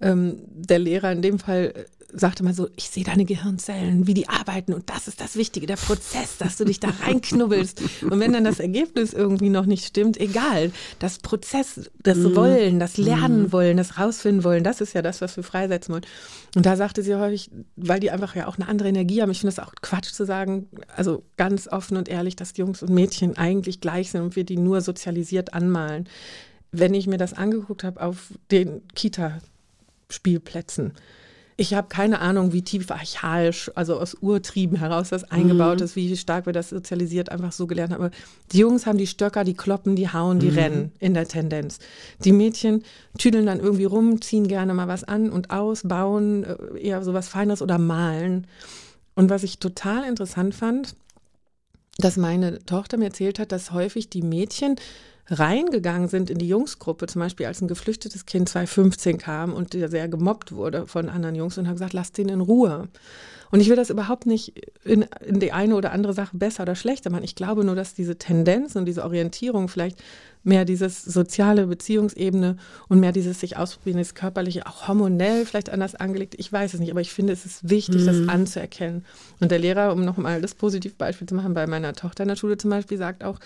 ähm, der Lehrer in dem Fall sagte mal so, ich sehe deine Gehirnzellen, wie die arbeiten und das ist das Wichtige, der Prozess, dass du dich da reinknubbelst. Und wenn dann das Ergebnis irgendwie noch nicht stimmt, egal. Das Prozess, das Wollen, das Lernen wollen, das rausfinden wollen, das ist ja das, was wir freisetzen wollen. Und da sagte sie häufig, weil die einfach ja auch eine andere Energie haben, ich finde das auch Quatsch zu sagen, also ganz offen und ehrlich, dass Jungs und Mädchen eigentlich gleich sind und wir die nur sozialisiert anmalen. Wenn ich mir das angeguckt habe auf den Kita Spielplätzen. Ich habe keine Ahnung, wie tief archaisch, also aus Urtrieben heraus das eingebaut ist, wie stark wir das sozialisiert einfach so gelernt haben. Aber die Jungs haben die Stöcker, die kloppen, die hauen, die rennen in der Tendenz. Die Mädchen tüdeln dann irgendwie rum, ziehen gerne mal was an und aus, bauen äh, eher so was Feines oder malen. Und was ich total interessant fand, dass meine Tochter mir erzählt hat, dass häufig die Mädchen reingegangen sind in die Jungsgruppe, zum Beispiel als ein geflüchtetes Kind 2015 kam und der sehr gemobbt wurde von anderen Jungs und haben gesagt, lasst den in Ruhe. Und ich will das überhaupt nicht in, in die eine oder andere Sache besser oder schlechter machen. Ich glaube nur, dass diese Tendenz und diese Orientierung vielleicht mehr dieses soziale Beziehungsebene und mehr dieses sich ausprobieren, das körperliche, auch hormonell vielleicht anders angelegt. Ich weiß es nicht, aber ich finde, es ist wichtig, das anzuerkennen. Und der Lehrer, um nochmal das Positivbeispiel zu machen, bei meiner Tochter in der Schule zum Beispiel, sagt auch,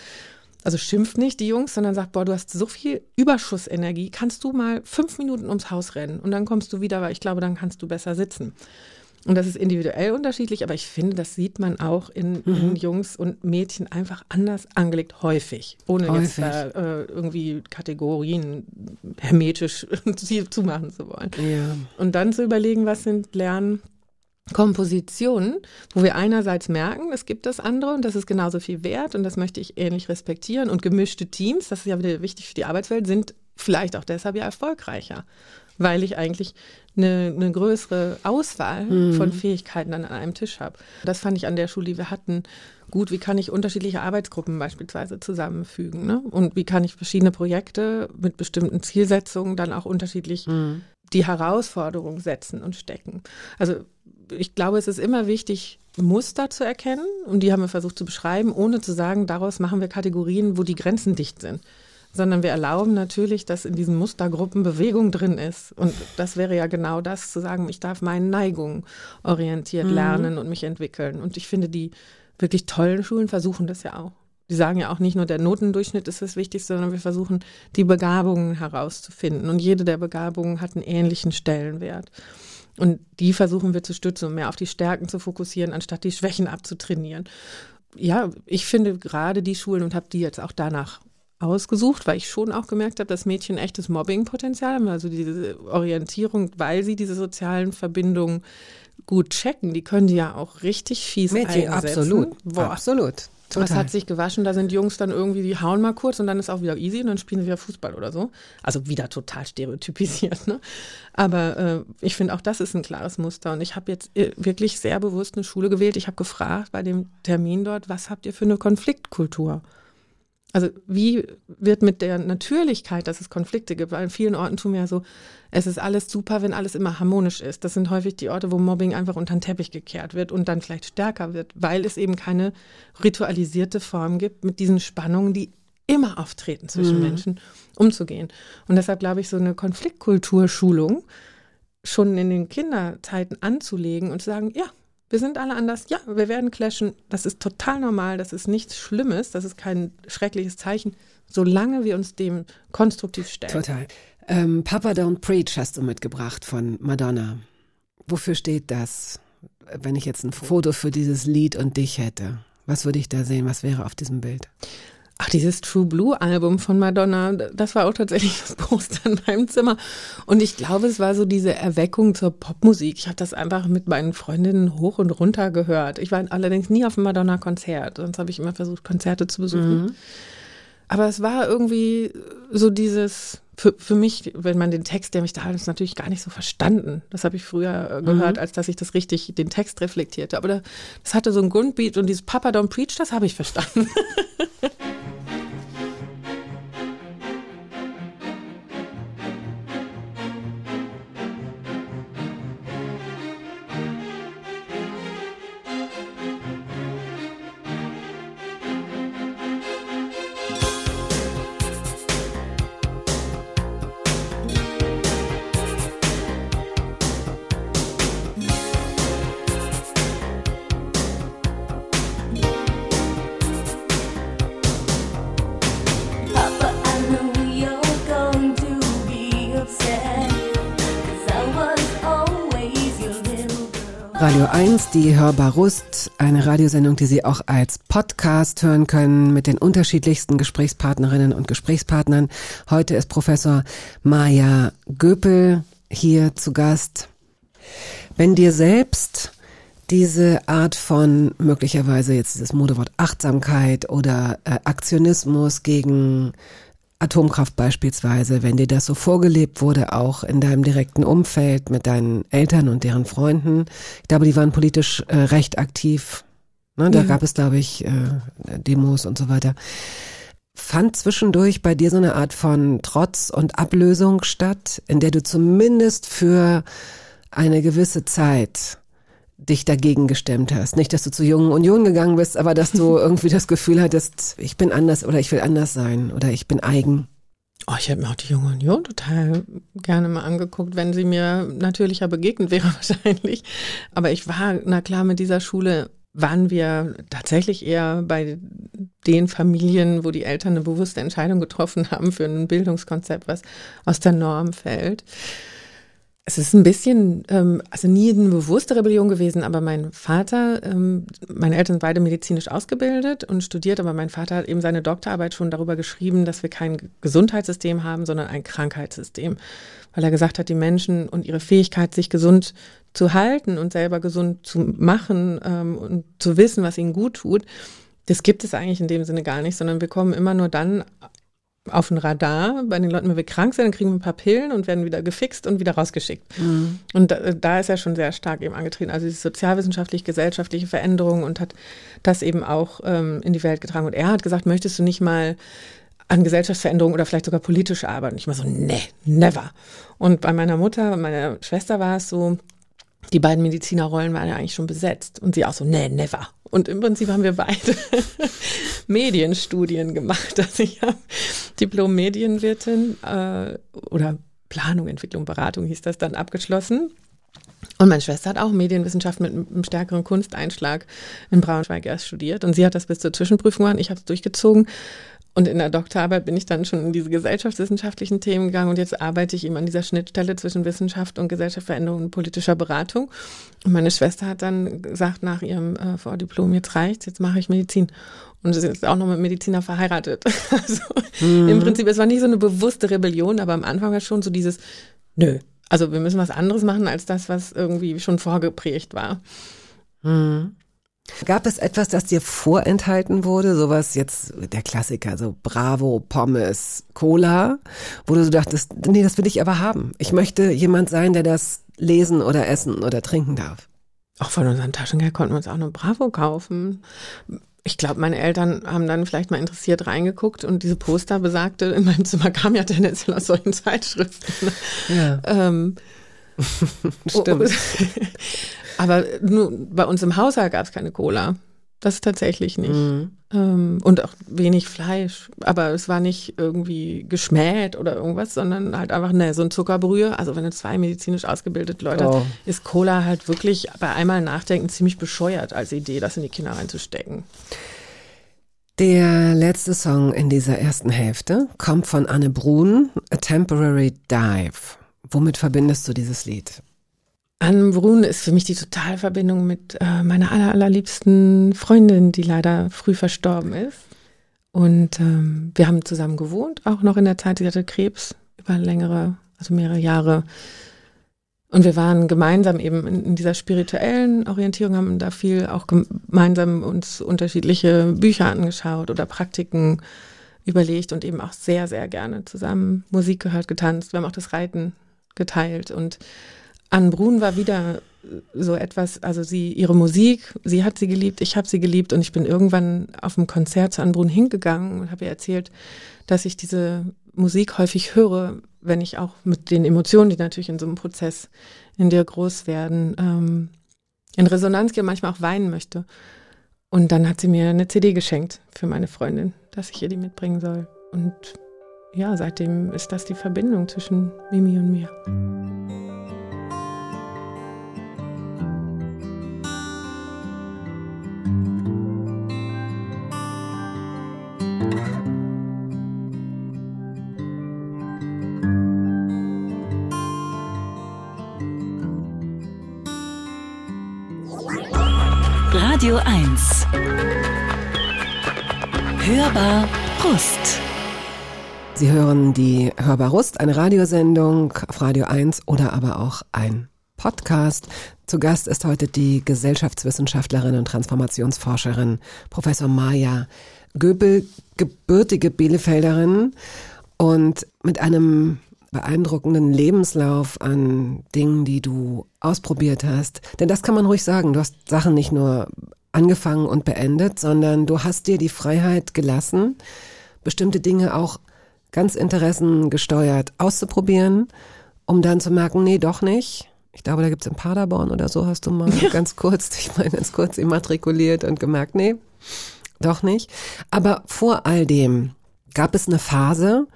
also schimpft nicht die Jungs, sondern sagt, boah, du hast so viel Überschussenergie, kannst du mal fünf Minuten ums Haus rennen und dann kommst du wieder, weil ich glaube, dann kannst du besser sitzen. Und das ist individuell unterschiedlich, aber ich finde, das sieht man auch in, in Jungs und Mädchen einfach anders angelegt, häufig. Ohne jetzt Häufig. da äh, irgendwie Kategorien hermetisch <laughs> zumachen zu wollen. Ja. Und dann zu überlegen, was sind Lern, Kompositionen, wo wir einerseits merken, es gibt das andere und das ist genauso viel wert und das möchte ich ähnlich respektieren. Und gemischte Teams, das ist ja wieder wichtig für die Arbeitswelt, sind vielleicht auch deshalb ja erfolgreicher, weil ich eigentlich eine, eine größere Auswahl von Fähigkeiten dann an einem Tisch habe. Das fand ich an der Schule, die wir hatten, gut. Wie kann ich unterschiedliche Arbeitsgruppen beispielsweise zusammenfügen? Ne? Und wie kann ich verschiedene Projekte mit bestimmten Zielsetzungen dann auch unterschiedlich die Herausforderung setzen und stecken? Also ich glaube, es ist immer wichtig, Muster zu erkennen und die haben wir versucht zu beschreiben, ohne zu sagen, daraus machen wir Kategorien, wo die Grenzen dicht sind. Sondern wir erlauben natürlich, dass in diesen Mustergruppen Bewegung drin ist. Und das wäre ja genau das, zu sagen, ich darf meinen Neigungen orientiert lernen und mich entwickeln. Und ich finde, die wirklich tollen Schulen versuchen das ja auch. Die sagen ja auch nicht nur, der Notendurchschnitt ist das Wichtigste, sondern wir versuchen, die Begabungen herauszufinden. Und jede der Begabungen hat einen ähnlichen Stellenwert. Und die versuchen wir zu stützen und mehr auf die Stärken zu fokussieren, anstatt die Schwächen abzutrainieren. Ja, ich finde gerade die Schulen und habe die jetzt auch danach ausgesucht, weil ich schon auch gemerkt habe, dass Mädchen echtes Mobbingpotenzial haben, also diese Orientierung, weil sie diese sozialen Verbindungen gut checken, die können die ja auch richtig fies Mädchen, einsetzen. absolut. Boah, Absolut. Was hat sich gewaschen? Da sind Jungs dann irgendwie, die hauen mal kurz und dann ist auch wieder easy und dann spielen sie wieder Fußball oder so. Also wieder total stereotypisiert, ne? Aber äh, ich finde auch das ist ein klares Muster. Und ich habe jetzt äh, wirklich sehr bewusst eine Schule gewählt. Ich habe gefragt bei dem Termin dort, was habt ihr für eine Konfliktkultur? Also wie wird mit der Natürlichkeit, dass es Konflikte gibt, weil in vielen Orten tun wir ja so, es ist alles super, wenn alles immer harmonisch ist. Das sind häufig die Orte, wo Mobbing einfach unter den Teppich gekehrt wird und dann vielleicht stärker wird, weil es eben keine ritualisierte Form gibt, mit diesen Spannungen, die immer auftreten zwischen Menschen, umzugehen. Und deshalb glaube ich, so eine Konfliktkulturschulung schon in den Kinderzeiten anzulegen und zu sagen, ja, wir sind alle anders, ja, wir werden clashen, das ist total normal, das ist nichts Schlimmes, das ist kein schreckliches Zeichen, solange wir uns dem konstruktiv stellen. Total. Ähm, Papa Don't Preach hast du mitgebracht von Madonna. Wofür steht das? Wenn ich jetzt ein Foto für dieses Lied und dich hätte, was würde ich da sehen? Was wäre auf diesem Bild? Ach, dieses True Blue Album von Madonna, das war auch tatsächlich das Poster in meinem Zimmer. Und ich glaube, es war so diese Erweckung zur Popmusik. Ich habe das einfach mit meinen Freundinnen hoch und runter gehört. Ich war allerdings nie auf einem Madonna-Konzert, sonst habe ich immer versucht, Konzerte zu besuchen. Aber es war irgendwie so dieses, für, für mich, wenn man den Text, der mich da hat, ist natürlich gar nicht so verstanden. Das habe ich früher äh, gehört, als dass ich das richtig, den Text reflektierte. Aber da- das hatte so einen Grundbeat und dieses Papa Don't Preach, das habe ich verstanden. <laughs> 1, die Hörbar Rust, eine Radiosendung, die Sie auch als Podcast hören können mit den unterschiedlichsten Gesprächspartnerinnen und Gesprächspartnern. Heute ist Professor Maja Göpel hier zu Gast. Wenn dir selbst diese Art von möglicherweise jetzt dieses Modewort Achtsamkeit oder äh, Aktionismus gegen Atomkraft beispielsweise, wenn dir das so vorgelebt wurde, auch in deinem direkten Umfeld mit deinen Eltern und deren Freunden. Ich glaube, die waren politisch äh, recht aktiv. Ne, da gab es, glaube ich, äh, Demos und so weiter. Fand zwischendurch bei dir so eine Art von Trotz und Ablösung statt, in der du zumindest für eine gewisse Zeit dich dagegen gestemmt hast. Nicht, dass du zur Jungen Union gegangen bist, aber dass du <laughs> irgendwie das Gefühl hattest, ich bin anders oder ich will anders sein oder ich bin eigen. Oh, ich hätte mir auch die Junge Union total gerne mal angeguckt, wenn sie mir natürlicher begegnet wäre <laughs> wahrscheinlich. Aber ich war, na klar, mit dieser Schule waren wir tatsächlich eher bei den Familien, wo die Eltern eine bewusste Entscheidung getroffen <laughs> haben für ein Bildungskonzept, was aus der Norm fällt. Es ist ein bisschen, ähm, also nie eine bewusste Rebellion gewesen, aber mein Vater, ähm, meine Eltern sind beide medizinisch ausgebildet und studiert, aber mein Vater hat eben seine Doktorarbeit schon darüber geschrieben, dass wir kein Gesundheitssystem haben, sondern ein Krankheitssystem. Weil er gesagt hat, die Menschen und ihre Fähigkeit, sich gesund zu halten und selber gesund zu machen ähm, und zu wissen, was ihnen gut tut, das gibt es eigentlich in dem Sinne gar nicht, sondern wir kommen immer nur dann auf ein Radar bei den Leuten, wenn wir krank sind, dann kriegen wir ein paar Pillen und werden wieder gefixt und wieder rausgeschickt. Und da, da ist er schon sehr stark eben angetreten. Also die sozialwissenschaftlich gesellschaftliche Veränderung und hat das eben auch ähm, in die Welt getragen. Und er hat gesagt, möchtest du nicht mal an Gesellschaftsveränderung oder vielleicht sogar politisch arbeiten? Und ich war so, ne, never. Und bei meiner Mutter und meiner Schwester war es so, die beiden Medizinerrollen waren ja eigentlich schon besetzt. Und sie auch so, nee, never. Und im Prinzip haben wir beide <laughs> Medienstudien gemacht. Also ich habe Diplom-Medienwirtin äh, oder Planung, Entwicklung, Beratung hieß das dann abgeschlossen. Und meine Schwester hat auch Medienwissenschaft mit einem stärkeren Kunsteinschlag in Braunschweig erst studiert. Und sie hat das bis zur Zwischenprüfung gemacht. Ich habe es durchgezogen. Und in der Doktorarbeit bin ich dann schon in diese gesellschaftswissenschaftlichen Themen gegangen und jetzt arbeite ich eben an dieser Schnittstelle zwischen Wissenschaft und Gesellschaftsveränderung und politischer Beratung. Und meine Schwester hat dann gesagt nach ihrem äh, Vordiplom, jetzt reicht's, jetzt mache ich Medizin. Und sie ist auch noch mit Mediziner verheiratet. <laughs> Also im Prinzip, es war nicht so eine bewusste Rebellion, aber am Anfang war schon so dieses, nö, also wir müssen was anderes machen als das, was irgendwie schon vorgeprägt war. Gab es etwas, das dir vorenthalten wurde? Sowas jetzt, der Klassiker, so Bravo, Pommes, Cola, wo du so dachtest, nee, das will ich aber haben. Ich möchte jemand sein, der das lesen oder essen oder trinken darf. Auch von unserem Taschengeld konnten wir uns auch eine Bravo kaufen. Ich glaube, meine Eltern haben dann vielleicht mal interessiert reingeguckt und diese Poster besagte, in meinem Zimmer kam ja tendenziell aus solchen Zeitschriften. Ja. Ähm, <laughs> Stimmt. <laughs> aber nur bei uns im Haushalt gab es keine Cola. Das tatsächlich nicht. Ähm, und auch wenig Fleisch. Aber es war nicht irgendwie geschmäht oder irgendwas, sondern halt einfach, ne, so ein Zuckerbrühe. Also wenn du zwei medizinisch ausgebildete Leute Oh. hast, ist Cola halt wirklich bei einmal Nachdenken ziemlich bescheuert als Idee, das in die Kinder reinzustecken. Der letzte Song in dieser ersten Hälfte kommt von Anne Brun, A Temporary Dive. Womit verbindest du dieses Lied? Anne Brun ist für mich die totale Verbindung mit äh, meiner aller, allerliebsten Freundin, die leider früh verstorben ist. Und ähm, wir haben zusammen gewohnt, auch noch in der Zeit, sie hatte Krebs über längere, also mehrere Jahre. Und wir waren gemeinsam eben in, in dieser spirituellen Orientierung, haben da viel auch gemeinsam uns unterschiedliche Bücher angeschaut oder Praktiken überlegt und eben auch sehr, sehr gerne zusammen Musik gehört, getanzt. Wir haben auch das Reiten geteilt und Anne Brun war wieder so etwas, also sie, ihre Musik, sie hat sie geliebt, ich habe sie geliebt und ich bin irgendwann auf einem Konzert zu Anne Brun hingegangen und habe ihr erzählt, dass ich diese Musik häufig höre, wenn ich auch mit den Emotionen, die natürlich in so einem Prozess in dir groß werden, ähm, in Resonanz gehe, manchmal auch weinen möchte. Und dann hat sie mir eine CD geschenkt für meine Freundin, dass ich ihr die mitbringen soll. Und ja, seitdem ist das die Verbindung zwischen Mimi und mir. Radio 1. Hörbar Brust. Sie hören die Hörbar Rust, eine Radiosendung auf Radio 1 oder aber auch ein Podcast. Zu Gast ist heute die Gesellschaftswissenschaftlerin und Transformationsforscherin Professor Maja Göbel, gebürtige Bielefelderin und mit einem beeindruckenden Lebenslauf an Dingen, die du ausprobiert hast. Denn das kann man ruhig sagen. Du hast Sachen nicht nur angefangen und beendet, sondern du hast dir die Freiheit gelassen, bestimmte Dinge auch ganz interessengesteuert auszuprobieren, um dann zu merken, nee, doch nicht. Ich glaube, da gibt's in Paderborn oder so, hast du mal ganz kurz, <laughs> ich meine ganz kurz immatrikuliert und gemerkt, nee, doch nicht. Aber vor all dem gab es eine Phase,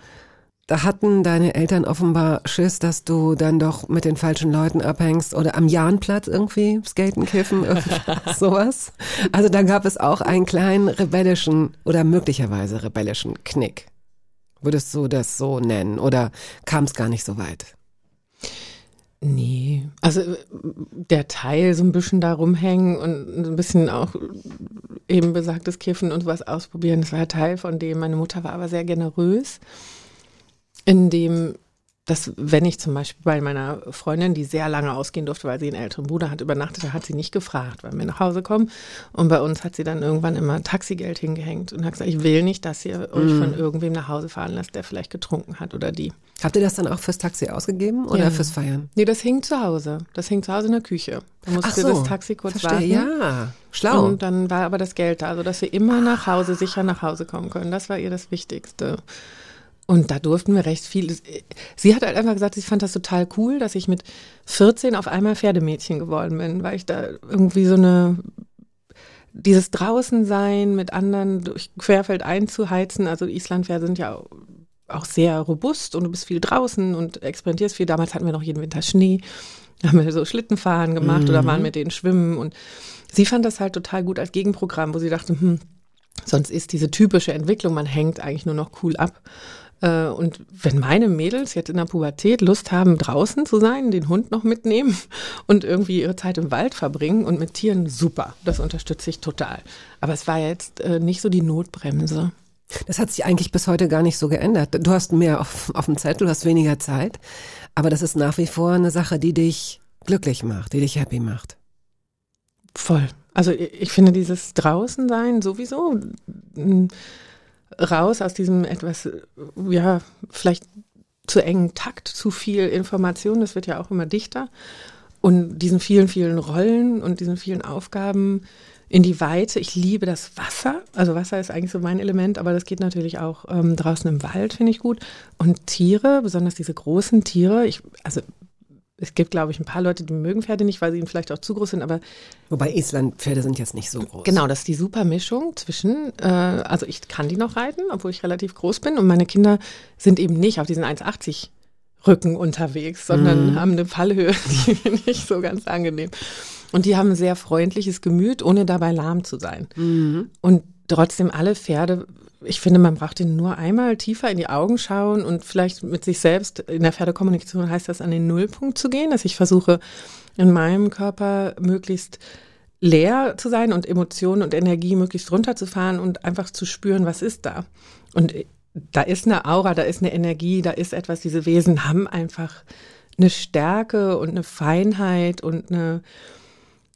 da hatten deine Eltern offenbar Schiss, dass du dann doch mit den falschen Leuten abhängst oder am Jahnplatz irgendwie skaten, kiffen, <laughs> sowas. Also da gab es auch einen kleinen rebellischen oder möglicherweise rebellischen Knick. Würdest du das so nennen oder kam es gar nicht so weit? Nee, also äh, der Teil so ein bisschen da rumhängen und ein bisschen auch eben besagtes Kiffen und was ausprobieren, das war ja Teil von dem. Meine Mutter war aber sehr generös, in dem dass wenn ich zum Beispiel bei meiner Freundin, die sehr lange ausgehen durfte, weil sie einen älteren Bruder hat, übernachtet, hat sie nicht gefragt, wann wir nach Hause kommen. Und bei uns hat sie dann irgendwann immer Taxigeld hingehängt und hat gesagt, ich will nicht, dass ihr euch Mhm. von irgendwem nach Hause fahren lasst, der vielleicht getrunken hat oder die. Habt ihr das dann auch fürs Taxi ausgegeben oder Ja. fürs Feiern? Nee, das hing zu Hause. Das hing zu Hause in der Küche. Da musste das Taxi kurz verstehe. warten. Ja, schlau. Und dann war aber das Geld da, also dass wir immer nach Hause, sicher nach Hause kommen können. Das war ihr das Wichtigste. Und da durften wir recht viel. Sie hat halt einfach gesagt, sie fand das total cool, dass ich mit 14 auf einmal Pferdemädchen geworden bin, weil ich da irgendwie so eine dieses Draußensein mit anderen durch Querfeld einzuheizen. Also Islandpferde sind ja auch sehr robust und du bist viel draußen und experimentierst viel. Damals hatten wir noch jeden Winter Schnee. Da haben wir so Schlittenfahren gemacht oder waren mit denen schwimmen und sie fand das halt total gut als Gegenprogramm, wo sie dachte, hm, sonst ist diese typische Entwicklung, man hängt eigentlich nur noch cool ab. Äh, Und wenn meine Mädels jetzt in der Pubertät Lust haben, draußen zu sein, den Hund noch mitnehmen <laughs> und irgendwie ihre Zeit im Wald verbringen und mit Tieren, super, das unterstütze ich total. Aber es war jetzt äh, nicht so die Notbremse. Das hat sich eigentlich bis heute gar nicht so geändert. Du hast mehr auf, auf dem Zettel, du hast weniger Zeit, aber das ist nach wie vor eine Sache, die dich glücklich macht, die dich happy macht. Voll. Also ich finde dieses Draußensein sowieso m, raus aus diesem etwas, äh, ja, vielleicht zu engen Takt, zu viel Information, das wird ja auch immer dichter. Und diesen vielen, vielen Rollen und diesen vielen Aufgaben in die Weite. Ich liebe das Wasser. Also Wasser ist eigentlich so mein Element, aber das geht natürlich auch ähm, draußen im Wald, finde ich gut. Und Tiere, besonders diese großen Tiere. Ich, also es gibt, glaube ich, ein paar Leute, die mögen Pferde nicht, weil sie ihnen vielleicht auch zu groß sind, aber Wobei Islandpferde sind jetzt nicht so groß. Genau, das ist die super Mischung zwischen, äh, also ich kann die noch reiten, obwohl ich relativ groß bin und meine Kinder sind eben nicht auf diesen 1,80 Rücken unterwegs, sondern haben eine Fallhöhe, <laughs> die finde ich so ganz angenehm. Und die haben ein sehr freundliches Gemüt, ohne dabei lahm zu sein. Und trotzdem alle Pferde, ich finde, man braucht ihnen nur einmal tiefer in die Augen schauen und vielleicht mit sich selbst, in der Pferdekommunikation heißt das, an den Nullpunkt zu gehen, dass ich versuche, in meinem Körper möglichst leer zu sein und Emotionen und Energie möglichst runterzufahren und einfach zu spüren, was ist da. Und da ist eine Aura, da ist eine Energie, da ist etwas, diese Wesen haben einfach eine Stärke und eine Feinheit und eine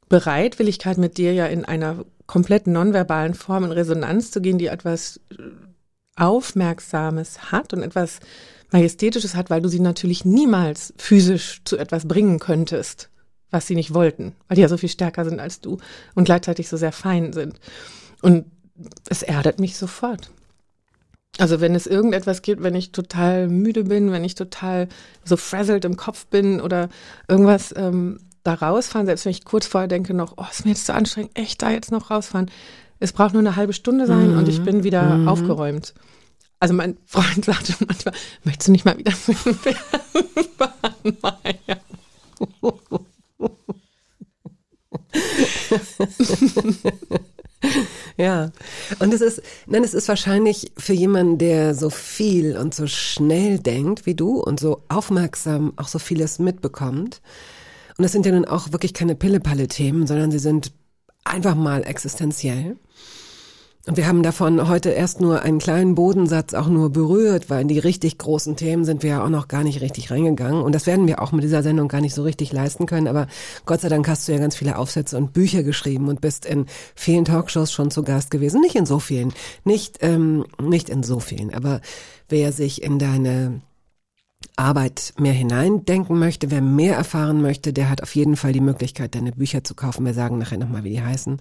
Bereitwilligkeit mit dir ja in einer komplett nonverbalen Form in Resonanz zu gehen, die etwas Aufmerksames hat und etwas Majestätisches hat, weil du sie natürlich niemals physisch zu etwas bringen könntest, was sie nicht wollten, weil die ja so viel stärker sind als du und gleichzeitig so sehr fein sind. Und es erdet mich sofort. Also wenn es irgendetwas gibt, wenn ich total müde bin, wenn ich total so frazzled im Kopf bin oder irgendwas ähm, da rausfahren, selbst wenn ich kurz vorher denke noch, oh, ist mir jetzt zu anstrengend, echt da jetzt noch rausfahren. Es braucht nur eine halbe Stunde sein und ich bin wieder aufgeräumt. Also mein <laughs> Freund sagte manchmal, möchtest du nicht mal wieder <laughs> mit dem Maja? <laughs> Ja, und es ist, nein, es ist wahrscheinlich für jemanden, der so viel und so schnell denkt wie du und so aufmerksam auch so vieles mitbekommt. Und das sind ja nun auch wirklich keine Pille-Palle-Themen, sondern sie sind einfach mal existenziell. Und wir haben davon heute erst nur einen kleinen Bodensatz auch nur berührt, weil in die richtig großen Themen sind wir ja auch noch gar nicht richtig reingegangen. Und das werden wir auch mit dieser Sendung gar nicht so richtig leisten können. Aber Gott sei Dank hast du ja ganz viele Aufsätze und Bücher geschrieben und bist in vielen Talkshows schon zu Gast gewesen. Nicht in so vielen, nicht, ähm, nicht in so vielen. Aber wer sich in deine Arbeit mehr hineindenken möchte, wer mehr erfahren möchte, der hat auf jeden Fall die Möglichkeit, deine Bücher zu kaufen. Wir sagen nachher nochmal, wie die heißen.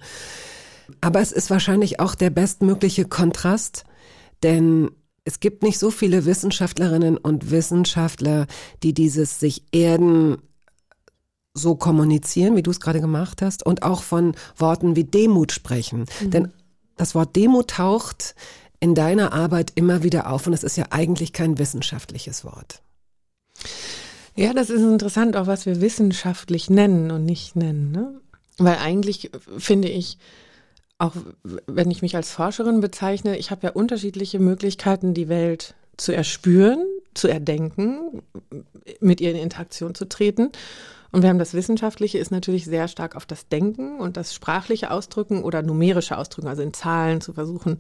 Aber es ist wahrscheinlich auch der bestmögliche Kontrast, denn es gibt nicht so viele Wissenschaftlerinnen und Wissenschaftler, die dieses sich erden so kommunizieren, wie du es gerade gemacht hast, und auch von Worten wie Demut sprechen. Denn das Wort Demut taucht in deiner Arbeit immer wieder auf und es ist ja eigentlich kein wissenschaftliches Wort. Ja, das ist interessant, auch was wir wissenschaftlich nennen und nicht nennen. Ne? Weil eigentlich äh, finde ich, auch wenn ich mich als Forscherin bezeichne, ich habe ja unterschiedliche Möglichkeiten, die Welt zu erspüren, zu erdenken, mit ihr in Interaktion zu treten. Und wir haben das Wissenschaftliche ist natürlich sehr stark auf das Denken und das sprachliche Ausdrücken oder numerische Ausdrücken, also in Zahlen zu versuchen,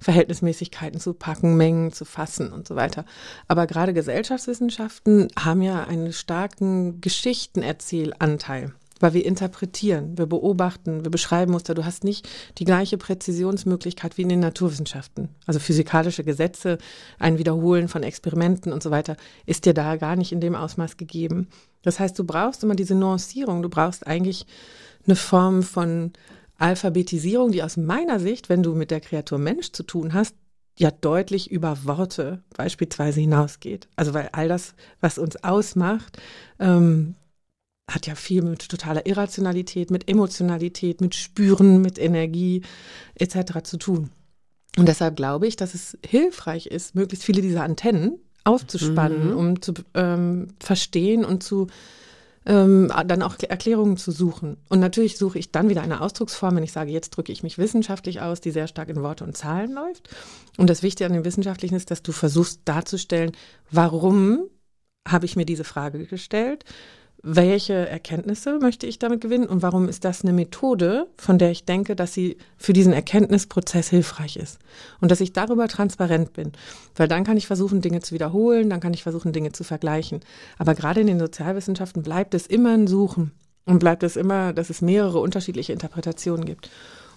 Verhältnismäßigkeiten zu packen, Mengen zu fassen und so weiter. Aber gerade Gesellschaftswissenschaften haben ja einen starken Geschichtenerzählanteil weil wir interpretieren, wir beobachten, wir beschreiben Muster. Du hast nicht die gleiche Präzisionsmöglichkeit wie in den Naturwissenschaften. Also physikalische Gesetze, ein Wiederholen von Experimenten und so weiter, ist dir da gar nicht in dem Ausmaß gegeben. Das heißt, du brauchst immer diese Nuancierung, du brauchst eigentlich eine Form von Alphabetisierung, die aus meiner Sicht, wenn du mit der Kreatur Mensch zu tun hast, ja deutlich über Worte beispielsweise hinausgeht. Also weil all das, was uns ausmacht, ähm, hat ja viel mit totaler Irrationalität, mit Emotionalität, mit Spüren, mit Energie etc. zu tun. Und deshalb glaube ich, dass es hilfreich ist, möglichst viele dieser Antennen aufzuspannen, Mhm. um zu ähm, verstehen und zu ähm, dann auch Erklärungen zu suchen. Und natürlich suche ich dann wieder eine Ausdrucksform, wenn ich sage, jetzt drücke ich mich wissenschaftlich aus, die sehr stark in Worte und Zahlen läuft. Und das Wichtige an dem Wissenschaftlichen ist, dass du versuchst darzustellen, warum habe ich mir diese Frage gestellt, welche Erkenntnisse möchte ich damit gewinnen und warum ist das eine Methode, von der ich denke, dass sie für diesen Erkenntnisprozess hilfreich ist. Und dass ich darüber transparent bin. Weil dann kann ich versuchen, Dinge zu wiederholen, dann kann ich versuchen, Dinge zu vergleichen. Aber gerade in den Sozialwissenschaften bleibt es immer ein Suchen und bleibt es immer, dass es mehrere unterschiedliche Interpretationen gibt.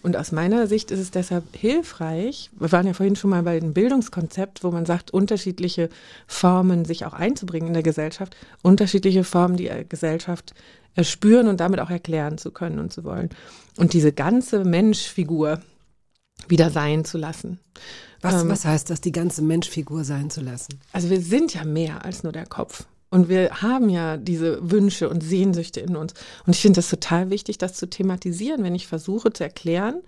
Und aus meiner Sicht ist es deshalb hilfreich, wir waren ja vorhin schon mal bei dem Bildungskonzept, wo man sagt, unterschiedliche Formen sich auch einzubringen in der Gesellschaft, unterschiedliche Formen die Gesellschaft erspüren und damit auch erklären zu können und zu wollen. Und diese ganze Menschfigur wieder sein zu lassen. Was, Ähm, was heißt das, die ganze Menschfigur sein zu lassen? Also wir sind ja mehr als nur der Kopf. Und wir haben ja diese Wünsche und Sehnsüchte in uns. Und ich finde das total wichtig, das zu thematisieren, wenn ich versuche zu erklären,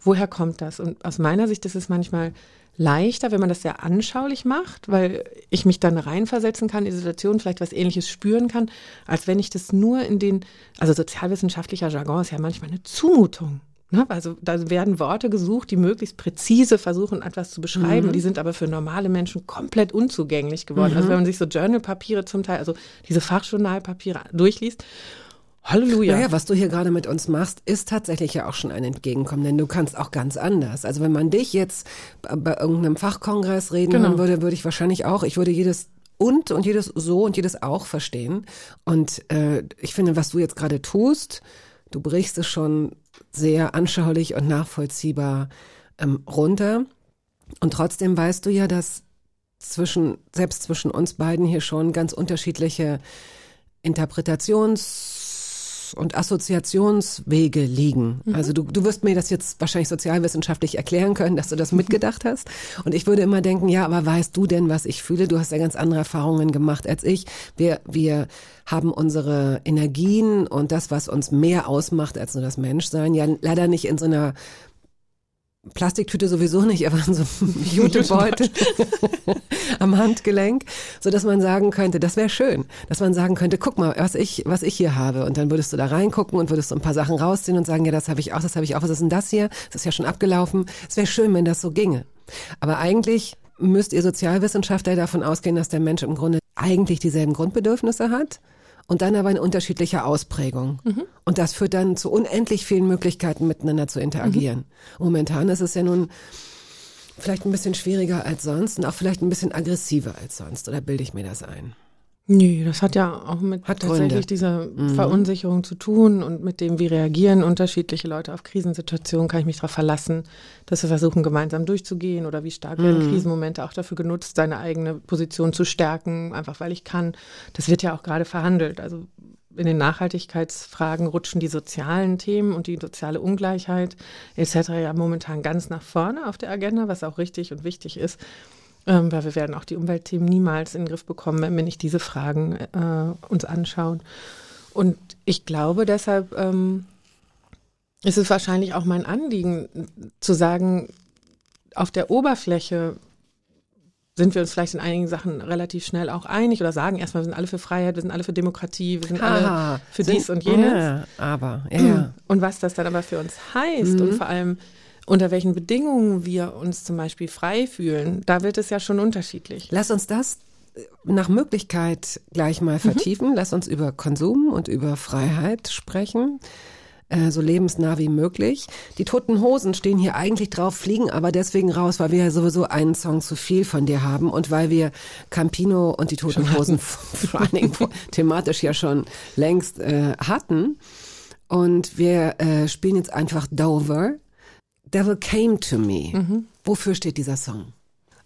woher kommt das. Und aus meiner Sicht ist es manchmal leichter, wenn man das sehr anschaulich macht, weil ich mich dann reinversetzen kann in die Situation, vielleicht was ähnliches spüren kann, als wenn ich das nur in den, also sozialwissenschaftlicher Jargon ist ja manchmal eine Zumutung. Ne? Also da werden Worte gesucht, die möglichst präzise versuchen, etwas zu beschreiben. Die sind aber für normale Menschen komplett unzugänglich geworden. Also wenn man sich so Journalpapiere zum Teil, also diese Fachjournalpapiere durchliest, Halleluja. Naja, was du hier gerade mit uns machst, ist tatsächlich ja auch schon ein Entgegenkommen, denn du kannst auch ganz anders. Also wenn man dich jetzt bei- irgendeinem Fachkongress reden Genau. würde, würde ich wahrscheinlich auch, ich würde jedes und und jedes so und jedes auch verstehen. Und äh, ich finde, was du jetzt gerade tust, du brichst es schon sehr anschaulich und nachvollziehbar ähm, runter. Und trotzdem weißt du ja, dass zwischen, selbst zwischen uns beiden hier schon ganz unterschiedliche Interpretations- und Assoziationswege liegen. Also du, du wirst mir das jetzt wahrscheinlich sozialwissenschaftlich erklären können, dass du das <laughs> mitgedacht hast. Und ich würde immer denken, ja, aber weißt du denn, was ich fühle? Du hast ja ganz andere Erfahrungen gemacht als ich. Wir, wir haben unsere Energien und das, was uns mehr ausmacht als nur das Menschsein, ja leider nicht in so einer Plastiktüte sowieso nicht, aber so einem <laughs> Jutebeutel <laughs> am Handgelenk, so dass man sagen könnte, das wäre schön, dass man sagen könnte, guck mal, was ich, was ich hier habe. Und dann würdest du da reingucken und würdest so ein paar Sachen rausziehen und sagen, ja, das habe ich auch, das habe ich auch, was ist denn das hier? Das ist ja schon abgelaufen. Es wäre schön, wenn das so ginge. Aber eigentlich müsst ihr Sozialwissenschaftler davon ausgehen, dass der Mensch im Grunde eigentlich dieselben Grundbedürfnisse hat und dann aber in unterschiedlicher Ausprägung. Und das führt dann zu unendlich vielen Möglichkeiten, miteinander zu interagieren. Momentan ist es ja nun vielleicht ein bisschen schwieriger als sonst und auch vielleicht ein bisschen aggressiver als sonst. Oder bilde ich mir das ein? Nee, das hat ja auch mit Hat tatsächlich Gründe. dieser Verunsicherung zu tun und mit dem, wie reagieren unterschiedliche Leute auf Krisensituationen. Kann ich mich darauf verlassen, dass wir versuchen, gemeinsam durchzugehen oder wie stark werden Krisenmomente auch dafür genutzt, seine eigene Position zu stärken, einfach weil ich kann. Das wird ja auch gerade verhandelt. Also in den Nachhaltigkeitsfragen rutschen die sozialen Themen und die soziale Ungleichheit etc. ja momentan ganz nach vorne auf der Agenda, was auch richtig und wichtig ist. Ähm, weil wir werden auch die Umweltthemen niemals in den Griff bekommen, wenn wir nicht diese Fragen äh, uns anschauen. Und ich glaube deshalb ähm, ist es wahrscheinlich auch mein Anliegen zu sagen, auf der Oberfläche sind wir uns vielleicht in einigen Sachen relativ schnell auch einig oder sagen erstmal, wir sind alle für Freiheit, wir sind alle für Demokratie, wir sind alle für dies und jenes. Ja, aber, ja. Und was das dann aber für uns heißt und vor allem unter welchen Bedingungen wir uns zum Beispiel frei fühlen, da wird es ja schon unterschiedlich. Lass uns das nach Möglichkeit gleich mal vertiefen. Lass uns über Konsum und über Freiheit sprechen. Äh, so lebensnah wie möglich. Die Toten Hosen stehen hier eigentlich drauf, fliegen aber deswegen raus, weil wir ja sowieso einen Song zu viel von dir haben und weil wir Campino und die Toten Hosen <laughs> vor allen Dingen thematisch ja schon längst äh, hatten. Und wir äh, spielen jetzt einfach Dover. Devil Came to Me. Wofür steht dieser Song?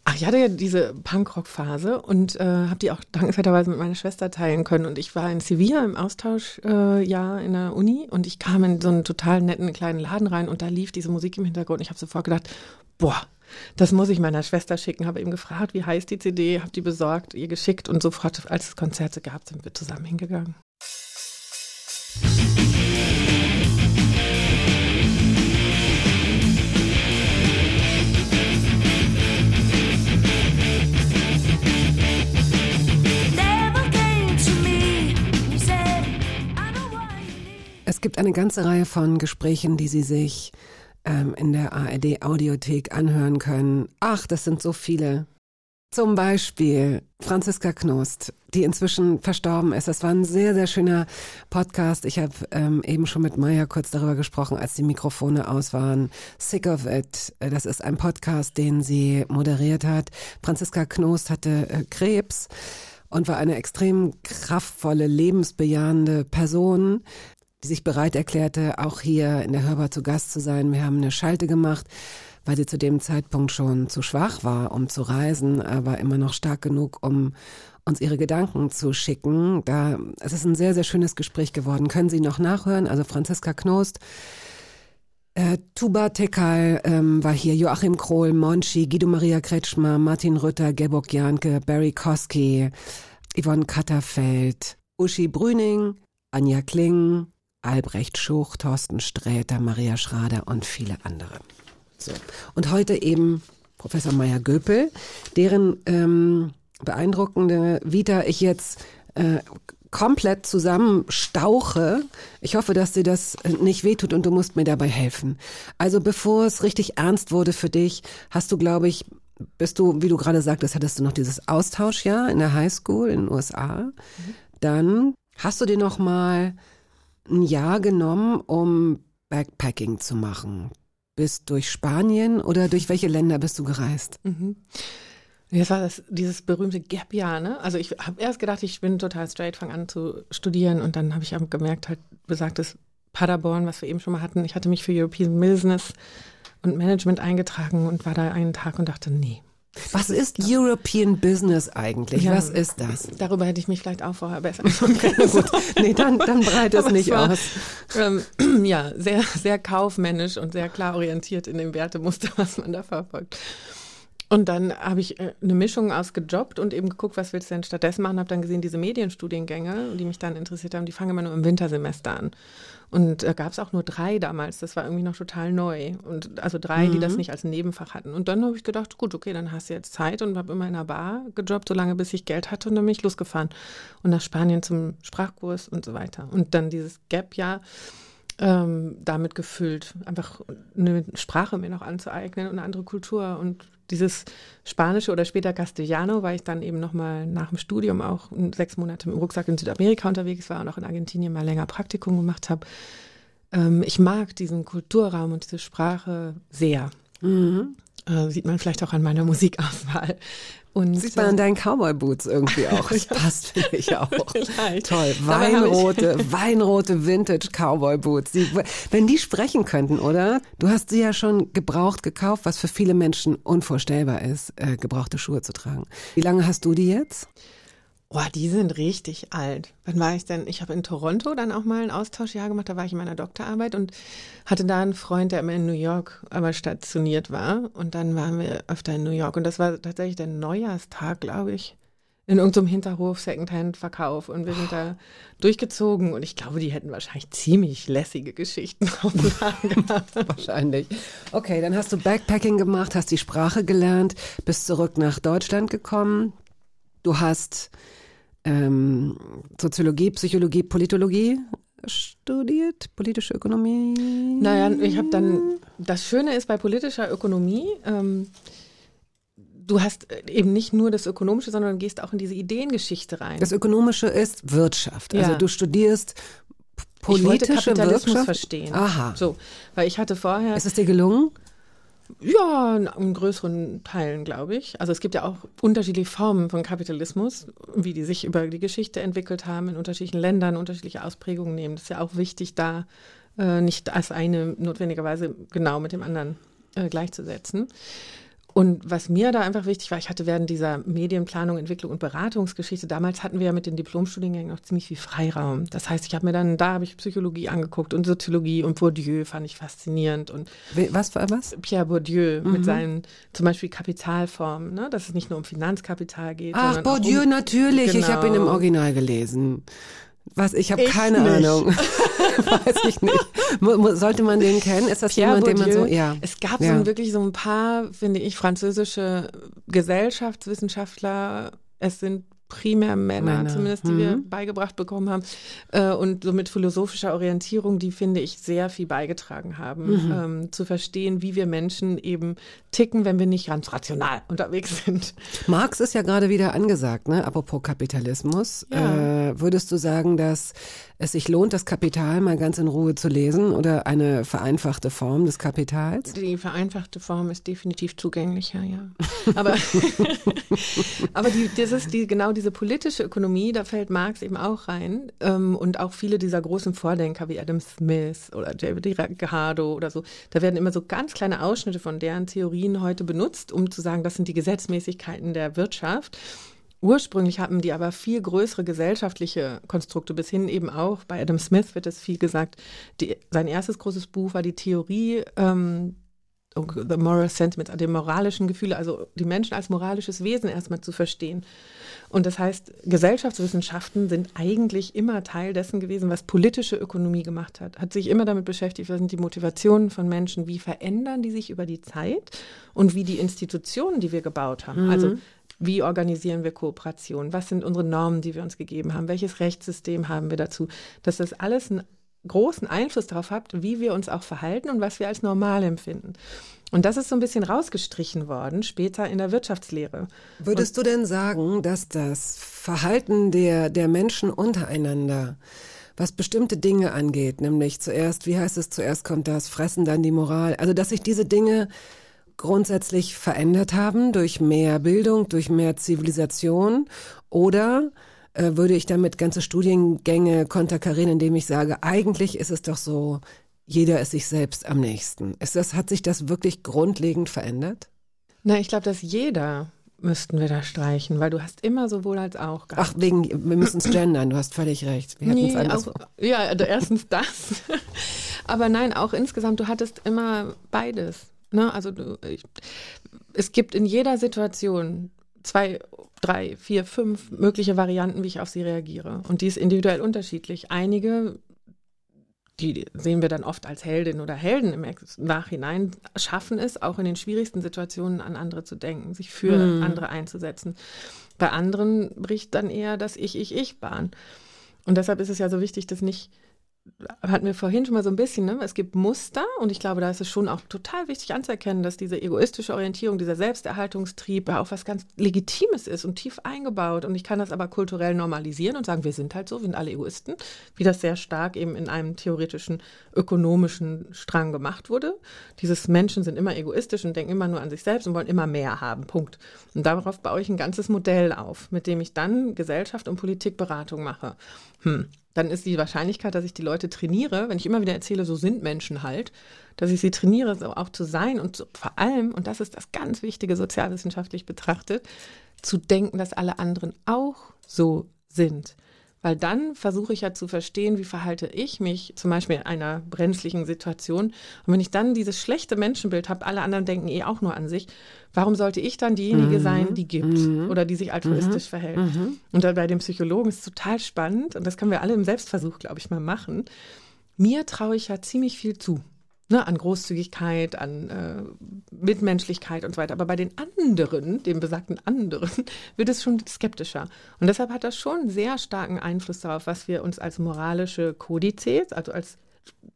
Ach, ich hatte ja diese Punkrock-Phase und äh, habe die auch <laughs> dankenswerterweise mit meiner Schwester teilen können. Und ich war in Sevilla im Austauschjahr äh, in der Uni und ich kam in so einen total netten kleinen Laden rein und da lief diese Musik im Hintergrund. Ich habe sofort gedacht, boah, das muss ich meiner Schwester schicken. Habe eben gefragt, wie heißt die CD, habe die besorgt, ihr geschickt und sofort, als es Konzerte gab, sind wir zusammen hingegangen. Es gibt eine ganze Reihe von Gesprächen, die Sie sich ähm, in der ARD Audiothek anhören können. Ach, das sind so viele. Zum Beispiel Franziska Knost, die inzwischen verstorben ist. Das war ein sehr, sehr schöner Podcast. Ich habe ähm, eben schon mit Maya kurz darüber gesprochen, als die Mikrofone aus waren. Sick of It, äh, das ist ein Podcast, den sie moderiert hat. Franziska Knost hatte äh, Krebs und war eine extrem kraftvolle, lebensbejahende Person, die sich bereit erklärte, auch hier in der Hörbar zu Gast zu sein. Wir haben eine Schalte gemacht, weil sie zu dem Zeitpunkt schon zu schwach war, um zu reisen, aber immer noch stark genug, um uns ihre Gedanken zu schicken. Da, es ist ein sehr, sehr schönes Gespräch geworden. Können Sie noch nachhören? Also Franziska Knost, äh, Tuba Tekal ähm, war hier, Joachim Krohl, Monchi, Guido Maria Kretschmer, Martin Rütter, Geborg Janke, Barry Koski, Yvonne Katterfeld, Uschi Brüning, Anja Kling, Albrecht Schuch, Thorsten Sträter, Maria Schrader und viele andere. So. Und heute eben Professor Meier Göpel, deren ähm, beeindruckende Vita ich jetzt äh, komplett zusammenstauche. Ich hoffe, dass dir das äh, nicht wehtut und du musst mir dabei helfen. Also bevor es richtig ernst wurde für dich, hast du, glaube ich, bist du, wie du gerade sagtest, hattest du noch dieses Austauschjahr in der Highschool in den USA. Dann hast du dir noch mal ein Jahr genommen, um Backpacking zu machen. Bist durch Spanien oder durch welche Länder bist du gereist? Das war das, dieses berühmte Gap-Jahr, ne? Also ich habe erst gedacht, ich bin total straight, fange an zu studieren und dann habe ich gemerkt, halt besagtes Paderborn, was wir eben schon mal hatten. Ich hatte mich für European Business und Management eingetragen und war da einen Tag und dachte, nee. Was ist European Business eigentlich? Ja. Was ist das? Darüber hätte ich mich vielleicht auch vorher besser <laughs> Gut, nee, dann, dann breite es nicht war, aus. Ähm, <clears throat> ja, sehr, sehr kaufmännisch und sehr klar orientiert in dem Wertemuster, was man da verfolgt. Und dann habe ich äh, eine Mischung aus gejobbt und eben geguckt, was willst du denn stattdessen machen. Habe dann gesehen, diese Medienstudiengänge, die mich dann interessiert haben, die fangen immer nur im Wintersemester an. Und da gab es auch nur drei damals. Das war irgendwie noch total neu. Und also drei, die das nicht als Nebenfach hatten. Und dann habe ich gedacht, gut, okay, dann hast du jetzt Zeit und habe immer in einer Bar gejobbt, solange bis ich Geld hatte und dann bin ich losgefahren. Und nach Spanien zum Sprachkurs und so weiter. Und dann dieses Gap-Jahr ähm, damit gefüllt, einfach eine Sprache mir noch anzueignen und eine andere Kultur. Und dieses Spanische oder später Castellano, weil ich dann eben nochmal nach dem Studium auch sechs Monate mit dem Rucksack in Südamerika unterwegs war und auch in Argentinien mal länger Praktikum gemacht habe. Ähm, ich mag diesen Kulturraum und diese Sprache sehr. Äh, sieht man vielleicht auch an meiner Musikauswahl. Und, Sieht man an deinen Cowboy-Boots irgendwie <laughs> auch. Das passt, finde <laughs> ich auch. Toll. Weinrote, <laughs> weinrote Vintage-Cowboy-Boots. Wenn die sprechen könnten, oder? Du hast sie ja schon gebraucht gekauft, was für viele Menschen unvorstellbar ist, äh, gebrauchte Schuhe zu tragen. Wie lange hast du die jetzt? Boah, die sind richtig alt. Wann war ich denn? Ich habe in Toronto dann auch mal ein Austauschjahr gemacht. Da war ich in meiner Doktorarbeit und hatte da einen Freund, der immer in New York aber stationiert war. Und dann waren wir öfter in New York. Und das war tatsächlich der Neujahrstag, glaube ich. In irgendeinem Hinterhof, Secondhand-Verkauf. Und wir sind da durchgezogen. Und ich glaube, die hätten wahrscheinlich ziemlich lässige Geschichten <laughs> auf gehabt. <laughs> Wahrscheinlich. Okay, dann hast du Backpacking gemacht, hast die Sprache gelernt, bist zurück nach Deutschland gekommen. Du hast ähm, Soziologie, Psychologie, Politologie studiert, politische Ökonomie. Naja, ich habe dann, das Schöne ist bei politischer Ökonomie, ähm, du hast äh, eben nicht nur das Ökonomische, sondern gehst auch in diese Ideengeschichte rein. Das Ökonomische ist Wirtschaft. Also Ja. du studierst p- ich wollte politische Kapitalismus Wirtschaft. verstehen. Aha. So, weil ich hatte vorher Ist es dir gelungen? Ja, in, größeren Teilen, glaube ich. Also es gibt ja auch unterschiedliche Formen von Kapitalismus, wie die sich über die Geschichte entwickelt haben, in unterschiedlichen Ländern unterschiedliche Ausprägungen nehmen. Das ist ja auch wichtig, da äh, nicht als eine notwendigerweise genau mit dem anderen äh, gleichzusetzen. Und was mir da einfach wichtig war, ich hatte während dieser Medienplanung, Entwicklung und Beratungsgeschichte, damals hatten wir ja mit den Diplomstudiengängen noch ziemlich viel Freiraum. Das heißt, ich habe mir dann, da habe ich Psychologie angeguckt und Soziologie und Bourdieu fand ich faszinierend und Was für was? Pierre Bourdieu Mhm. mit seinen zum Beispiel Kapitalformen, ne? dass es nicht nur um Finanzkapital geht. Ach, Bourdieu, um, natürlich. Ich habe ihn im Genau. Original gelesen. Was? Ich habe keine nicht. Ahnung. <laughs> Weiß ich nicht. Sollte man den kennen? Ist das Pierre jemand, den man Bourdieu. so, ja. Es gab ja. so wirklich so ein paar, finde ich, französische Gesellschaftswissenschaftler. Es sind primär Männer, Männer. zumindest, die Mhm. wir beigebracht bekommen haben. Äh, und so mit philosophischer Orientierung, die, finde ich, sehr viel beigetragen haben, Mhm. ähm, zu verstehen, wie wir Menschen eben ticken, wenn wir nicht ganz rational unterwegs sind. Marx ist ja gerade wieder angesagt, ne? Apropos Kapitalismus. Ja. Äh, würdest du sagen, dass es sich lohnt, das Kapital mal ganz in Ruhe zu lesen oder eine vereinfachte Form des Kapitals? Die vereinfachte Form ist definitiv zugänglicher, ja. Aber, <laughs> aber die, das ist die, genau diese politische Ökonomie, da fällt Marx eben auch rein. Ähm, und auch viele dieser großen Vordenker wie Adam Smith oder David Ricardo oder so, da werden immer so ganz kleine Ausschnitte von deren Theorien heute benutzt, um zu sagen, das sind die Gesetzmäßigkeiten der Wirtschaft. Ursprünglich hatten die aber viel größere gesellschaftliche Konstrukte, bis hin eben auch, bei Adam Smith wird es viel gesagt, die, sein erstes großes Buch war die Theorie ähm, The Moral Sentiments, die moralischen Gefühle, also die Menschen als moralisches Wesen erstmal zu verstehen. Und das heißt, Gesellschaftswissenschaften sind eigentlich immer Teil dessen gewesen, was politische Ökonomie gemacht hat. Hat sich immer damit beschäftigt, was sind die Motivationen von Menschen, wie verändern die sich über die Zeit und wie die Institutionen, die wir gebaut haben. Also wie organisieren wir Kooperation? Was sind unsere Normen, die wir uns gegeben haben? Welches Rechtssystem haben wir dazu? Dass das alles einen großen Einfluss darauf hat, wie wir uns auch verhalten und was wir als normal empfinden. Und das ist so ein bisschen rausgestrichen worden später in der Wirtschaftslehre. Würdest du denn sagen, dass das Verhalten der, der Menschen untereinander, was bestimmte Dinge angeht, nämlich zuerst, wie heißt es, zuerst kommt das Fressen, dann die Moral, also dass sich diese Dinge grundsätzlich verändert haben durch mehr Bildung, durch mehr Zivilisation oder äh, würde ich damit ganze Studiengänge konterkarieren, indem ich sage, eigentlich ist es doch so, jeder ist sich selbst am nächsten. Ist das, hat sich das wirklich grundlegend verändert? Na, ich glaube, dass jeder müssten wir da streichen, weil du hast immer sowohl als auch gehabt. Ach, wegen, wir müssen es gendern, du hast völlig recht. Wir hätten es Nee, anders. auch, ja, also erstens das. <laughs> Aber nein, auch insgesamt, du hattest immer beides. Ne? Also du, ich, es gibt in jeder Situation zwei, drei, vier, fünf mögliche Varianten, wie ich auf sie reagiere. Und die ist individuell unterschiedlich. Einige, die sehen wir dann oft als Heldin oder Helden im Nachhinein, schaffen es auch in den schwierigsten Situationen an andere zu denken, sich für andere einzusetzen. Bei anderen bricht dann eher das Ich, Ich, Ich-Bahn. Und deshalb ist es ja so wichtig, dass nicht, hatten wir vorhin schon mal so ein bisschen, ne? es gibt Muster und ich glaube, da ist es schon auch total wichtig anzuerkennen, dass diese egoistische Orientierung, dieser Selbsterhaltungstrieb ja auch was ganz Legitimes ist und tief eingebaut. Und ich kann das aber kulturell normalisieren und sagen, wir sind halt so, wir sind alle Egoisten, wie das sehr stark eben in einem theoretischen ökonomischen Strang gemacht wurde. Dieses Menschen sind immer egoistisch und denken immer nur an sich selbst und wollen immer mehr haben. Punkt. Und darauf baue ich ein ganzes Modell auf, mit dem ich dann Gesellschaft und Politikberatung mache. Hm. Dann ist die Wahrscheinlichkeit, dass ich die Leute trainiere, wenn ich immer wieder erzähle, so sind Menschen halt, dass ich sie trainiere, so auch zu sein und vor allem, und das ist das ganz Wichtige sozialwissenschaftlich betrachtet, zu denken, dass alle anderen auch so sind. Weil dann versuche ich ja zu verstehen, wie verhalte ich mich zum Beispiel in einer brenzlichen Situation. Und wenn ich dann dieses schlechte Menschenbild habe, alle anderen denken eh auch nur an sich, warum sollte ich dann diejenige sein, die gibt oder die sich altruistisch verhält? Und dann bei den Psychologen ist es total spannend, und das können wir alle im Selbstversuch, glaube ich, mal machen. Mir traue ich ja ziemlich viel zu. Ne, an Großzügigkeit, an äh, Mitmenschlichkeit und so weiter. Aber bei den anderen, den besagten anderen, <laughs> wird es schon skeptischer. Und deshalb hat das schon sehr starken Einfluss darauf, was wir uns als moralische Kodizes, also als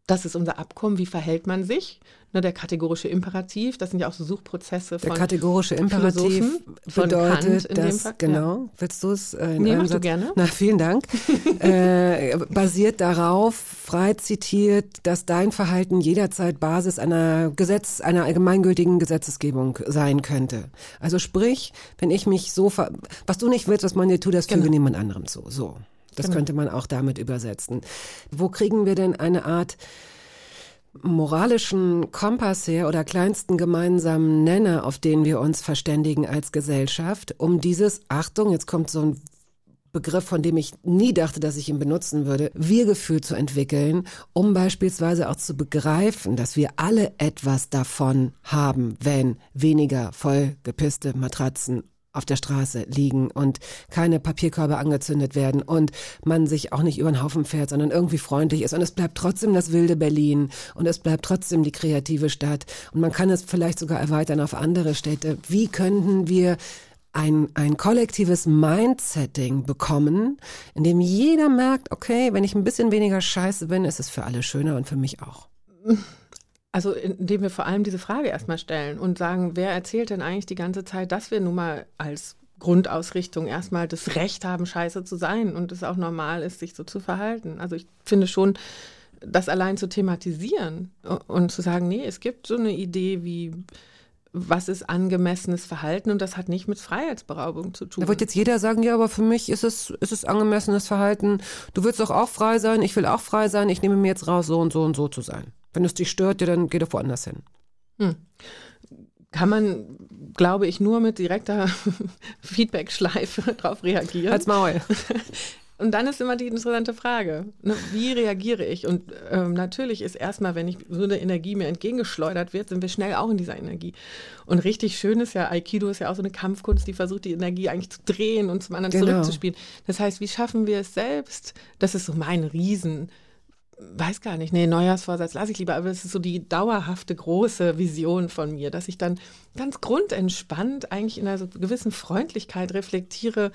das ist unser Abkommen, wie verhält man sich? Ne, der kategorische Imperativ, das sind ja auch so Suchprozesse von Der kategorische Imperativ bedeutet, dass, genau, willst du es äh, in Nee, einem Satz? gerne. Na, vielen Dank. <laughs> äh, basiert darauf, frei zitiert, dass dein Verhalten jederzeit Basis einer Gesetz, einer allgemeingültigen Gesetzesgebung sein könnte. Also sprich, wenn ich mich so, ver was du nicht willst, was man dir tut, das füge Genau. niemand anderem zu. So. Das Genau. könnte man auch damit übersetzen. Wo kriegen wir denn eine Art moralischen Kompass her oder kleinsten gemeinsamen Nenner, auf den wir uns verständigen als Gesellschaft, um dieses, Achtung, jetzt kommt so ein Begriff, von dem ich nie dachte, dass ich ihn benutzen würde, Wir-Gefühl zu entwickeln, um beispielsweise auch zu begreifen, dass wir alle etwas davon haben, wenn weniger vollgepisste Matratzen auf der Straße liegen und keine Papierkörbe angezündet werden und man sich auch nicht über den Haufen fährt, sondern irgendwie freundlich ist und es bleibt trotzdem das wilde Berlin und es bleibt trotzdem die kreative Stadt und man kann es vielleicht sogar erweitern auf andere Städte. Wie könnten wir ein, ein kollektives Mindsetting bekommen, in dem jeder merkt, okay, wenn ich ein bisschen weniger scheiße bin, ist es für alle schöner und für mich auch. <laughs> Also indem wir vor allem diese Frage erstmal stellen und sagen, wer erzählt denn eigentlich die ganze Zeit, dass wir nun mal als Grundausrichtung erstmal das Recht haben, scheiße zu sein und es auch normal ist, sich so zu verhalten. Also ich finde schon, das allein zu thematisieren und zu sagen, nee, es gibt so eine Idee wie, was ist angemessenes Verhalten und das hat nicht mit Freiheitsberaubung zu tun. Da wird jetzt jeder sagen, ja, aber für mich ist es, ist es angemessenes Verhalten. Du willst doch auch frei sein, ich will auch frei sein, ich nehme mir jetzt raus, so und so und so zu sein. Wenn es dich stört, ja, dann geh doch woanders hin. Kann man, glaube ich, nur mit direkter <laughs> Feedback-Schleife <laughs> darauf reagieren. Als Maul. <laughs> Und dann ist immer die interessante Frage, ne, wie reagiere ich? Und ähm, natürlich ist erstmal, wenn ich so eine Energie mir entgegengeschleudert wird, sind wir schnell auch in dieser Energie. Und richtig schön ist ja, Aikido ist ja auch so eine Kampfkunst, die versucht, die Energie eigentlich zu drehen und zum anderen Genau. zurückzuspielen. Das heißt, wie schaffen wir es selbst? Das ist so mein Riesen, weiß gar nicht, nee, Neujahrsvorsatz lasse ich lieber, aber es ist so die dauerhafte große Vision von mir, dass ich dann ganz grundentspannt eigentlich in einer so gewissen Freundlichkeit reflektiere,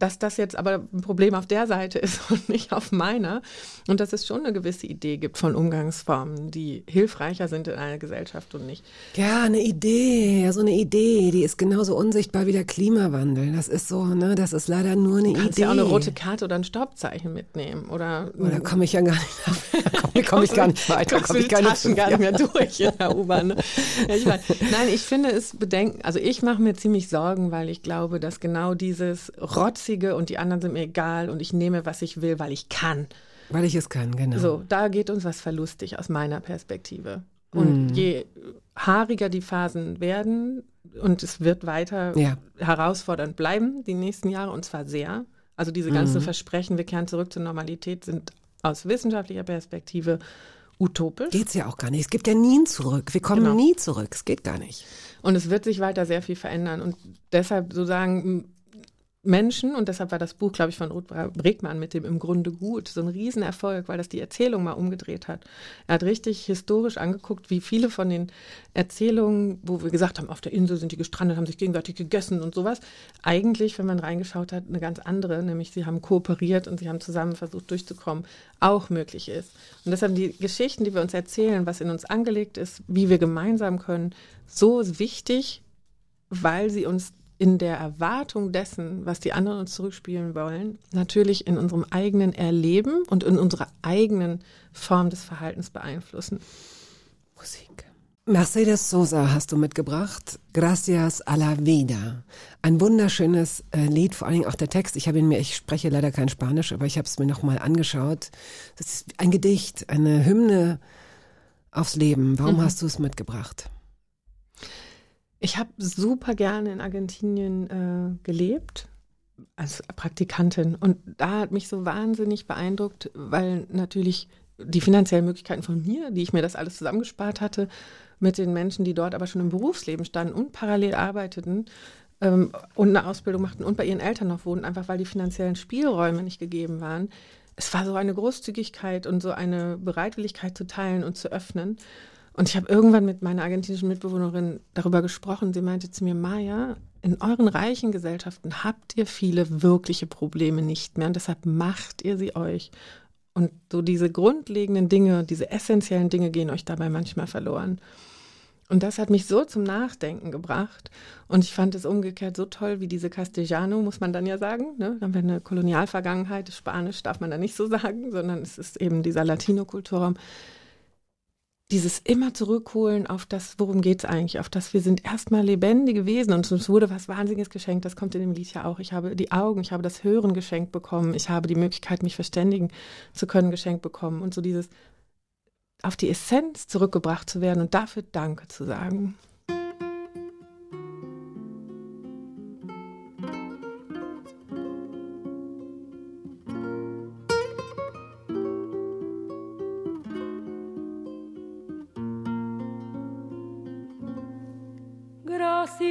dass das jetzt aber ein Problem auf der Seite ist <laughs> und nicht auf meiner. Und dass es schon eine gewisse Idee gibt von Umgangsformen, die hilfreicher sind in einer Gesellschaft und nicht. Ja, eine Idee, ja, so eine Idee, die ist genauso unsichtbar wie der Klimawandel. Das ist so, ne, das ist leider nur eine Du kannst Idee. ja auch eine rote Karte oder ein Stoppzeichen mitnehmen. Oder Oh, da komme ich ja gar nicht, <laughs> da komme komm ich gar nicht weiter. Kommst Komm du ich Taschen fünf gar nicht mehr durch in der U-Bahn. Ne? Ja, ich weiß. Nein, ich finde es bedenken, also ich mache mir ziemlich Sorgen, weil ich glaube, dass genau dieses Rotzige und die anderen sind mir egal und ich nehme, was ich will, weil ich kann. Weil ich es kann, genau. So, da geht uns was verlustig aus meiner Perspektive. Und je haariger die Phasen werden, und es wird weiter Ja. herausfordernd bleiben, die nächsten Jahre, und zwar sehr. Also diese ganzen Mhm. Versprechen, wir kehren zurück zur Normalität, sind aus wissenschaftlicher Perspektive utopisch. Geht's ja auch gar nicht. Es gibt ja nie ein Zurück. Wir kommen Genau. nie zurück. Es geht gar nicht. Und es wird sich weiter sehr viel verändern. Und deshalb sozusagen m, Menschen, und deshalb war das Buch, glaube ich, von Ruth Bregmann mit dem Im Grunde gut, so ein Riesenerfolg, weil das die Erzählung mal umgedreht hat. Er hat richtig historisch angeguckt, wie viele von den Erzählungen, wo wir gesagt haben, auf der Insel sind die gestrandet, haben sich gegenseitig gegessen und sowas, eigentlich, wenn man reingeschaut hat, eine ganz andere, nämlich sie haben kooperiert und sie haben zusammen versucht durchzukommen, auch möglich ist. Und deshalb die Geschichten, die wir uns erzählen, was in uns angelegt ist, wie wir gemeinsam können, so wichtig, weil sie uns in der Erwartung dessen, was die anderen uns zurückspielen wollen, natürlich in unserem eigenen Erleben und in unserer eigenen Form des Verhaltens beeinflussen. Musik. Mercedes Sosa hast du mitgebracht. Gracias a la vida. Ein wunderschönes äh, Lied, vor allen Dingen auch der Text. Ich habe ihn mir, ich spreche leider kein Spanisch, aber ich habe es mir nochmal angeschaut. Das ist ein Gedicht, eine Hymne aufs Leben. Warum Mhm. hast du es mitgebracht? Ich habe super gerne in Argentinien äh, gelebt als Praktikantin und da hat mich so wahnsinnig beeindruckt, weil natürlich die finanziellen Möglichkeiten von mir, die ich mir das alles zusammengespart hatte, mit den Menschen, die dort aber schon im Berufsleben standen und parallel arbeiteten ähm, und eine Ausbildung machten und bei ihren Eltern noch wohnten, einfach weil die finanziellen Spielräume nicht gegeben waren. Es war so eine Großzügigkeit und so eine Bereitwilligkeit zu teilen und zu öffnen. Und ich habe irgendwann mit meiner argentinischen Mitbewohnerin darüber gesprochen. Sie meinte zu mir, Maja, in euren reichen Gesellschaften habt ihr viele wirkliche Probleme nicht mehr und deshalb macht ihr sie euch. Und so diese grundlegenden Dinge, diese essentiellen Dinge gehen euch dabei manchmal verloren. Und das hat mich so zum Nachdenken gebracht. Und ich fand es umgekehrt so toll, wie diese Castellano, muss man dann ja sagen. Ne? Dann haben wir eine Kolonialvergangenheit. Spanisch darf man da nicht so sagen, sondern es ist eben dieser Latino-Kulturraum. Dieses immer zurückholen auf das, worum geht es eigentlich, auf das wir sind erstmal lebendige Wesen und uns wurde was Wahnsinniges geschenkt, das kommt in dem Lied ja auch. Ich habe die Augen, ich habe das Hören geschenkt bekommen, ich habe die Möglichkeit, mich verständigen zu können, geschenkt bekommen und so dieses auf die Essenz zurückgebracht zu werden und dafür Danke zu sagen.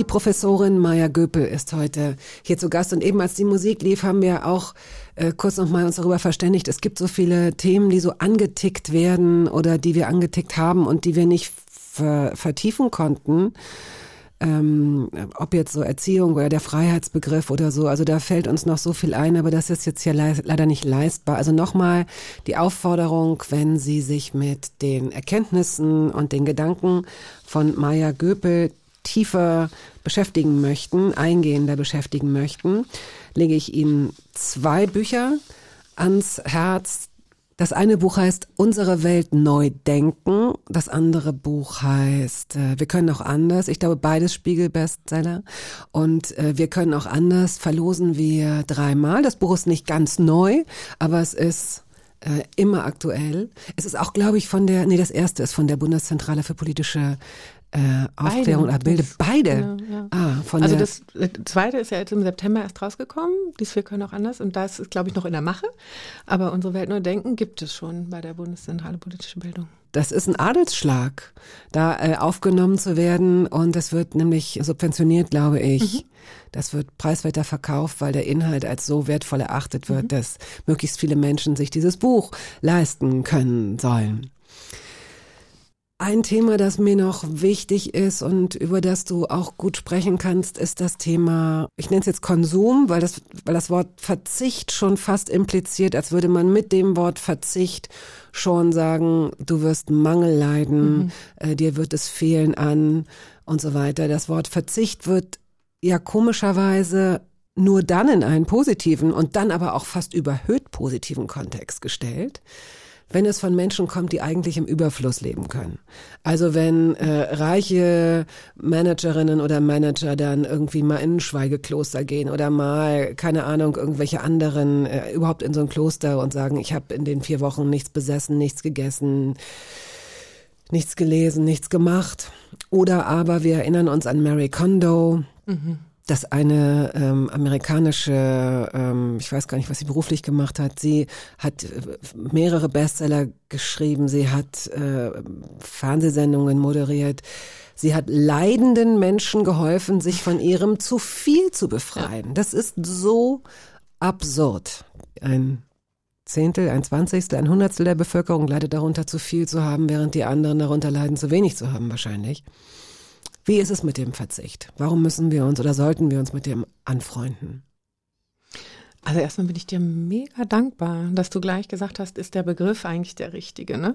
Die Professorin Maya Göpel ist heute hier zu Gast und eben als die Musik lief, haben wir auch äh, kurz noch mal uns darüber verständigt. Es gibt so viele Themen, die so angetickt werden oder die wir angetickt haben und die wir nicht ver vertiefen konnten. Ähm, ob jetzt so Erziehung oder der Freiheitsbegriff oder so, also da fällt uns noch so viel ein, aber das ist jetzt le leider nicht leistbar. Also nochmal die Aufforderung, wenn Sie sich mit den Erkenntnissen und den Gedanken von Maya Göpel tiefer beschäftigen möchten, eingehender beschäftigen möchten, lege ich Ihnen zwei Bücher ans Herz. Das eine Buch heißt Unsere Welt neu denken. Das andere Buch heißt äh, Wir können auch anders. Ich glaube, beides Spiegel-Bestseller. Und äh, Wir können auch anders verlosen wir dreimal. Das Buch ist nicht ganz neu, aber es ist äh, immer aktuell. Es ist auch, glaube ich, von der, nee, das erste ist von der Bundeszentrale für politische äh, Aufklärung oder Bilde. Beide. Ja, ja. Ah, von Also der, das äh, zweite ist ja jetzt im September erst rausgekommen. Dies wir können auch anders. Und das ist, glaube ich, noch in der Mache. Aber unsere Welt neu denken gibt es schon bei der Bundeszentrale politische Bildung. das ist ein Adelsschlag, da äh, aufgenommen zu werden und das wird nämlich subventioniert, glaube ich. Das wird preiswerter verkauft, weil der Inhalt als so wertvoll erachtet wird, dass möglichst viele Menschen sich dieses Buch leisten können sollen. Ein Thema, das mir noch wichtig ist und über das du auch gut sprechen kannst, ist das Thema, ich nenne es jetzt Konsum, weil das, weil das Wort Verzicht schon fast impliziert, als würde man mit dem Wort Verzicht schon sagen, du wirst Mangel leiden, äh, dir wird es fehlen an und so weiter. Das Wort Verzicht wird ja komischerweise nur dann in einen positiven und dann aber auch fast überhöht positiven Kontext gestellt, wenn es von Menschen kommt, die eigentlich im Überfluss leben können. Also wenn äh, reiche Managerinnen oder Manager dann irgendwie mal in ein Schweigekloster gehen oder mal, keine Ahnung, irgendwelche anderen äh, überhaupt in so ein Kloster und sagen, ich habe in den vier Wochen nichts besessen, nichts gegessen, nichts gelesen, nichts gemacht. Oder aber wir erinnern uns an Mary Kondo, dass eine ähm, amerikanische, ähm, ich weiß gar nicht, was sie beruflich gemacht hat, sie hat äh, mehrere Bestseller geschrieben, sie hat äh, Fernsehsendungen moderiert, sie hat leidenden Menschen geholfen, sich von ihrem zu viel zu befreien. Das ist so absurd. Ein Zehntel, ein Zwanzigstel, ein Hundertstel der Bevölkerung leidet darunter, zu viel zu haben, während die anderen darunter leiden, zu wenig zu haben wahrscheinlich. Wie ist es mit dem Verzicht? Warum müssen wir uns oder sollten wir uns mit dem anfreunden? Also erstmal bin ich dir mega dankbar, dass du gleich gesagt hast, ist der Begriff eigentlich der richtige, ne?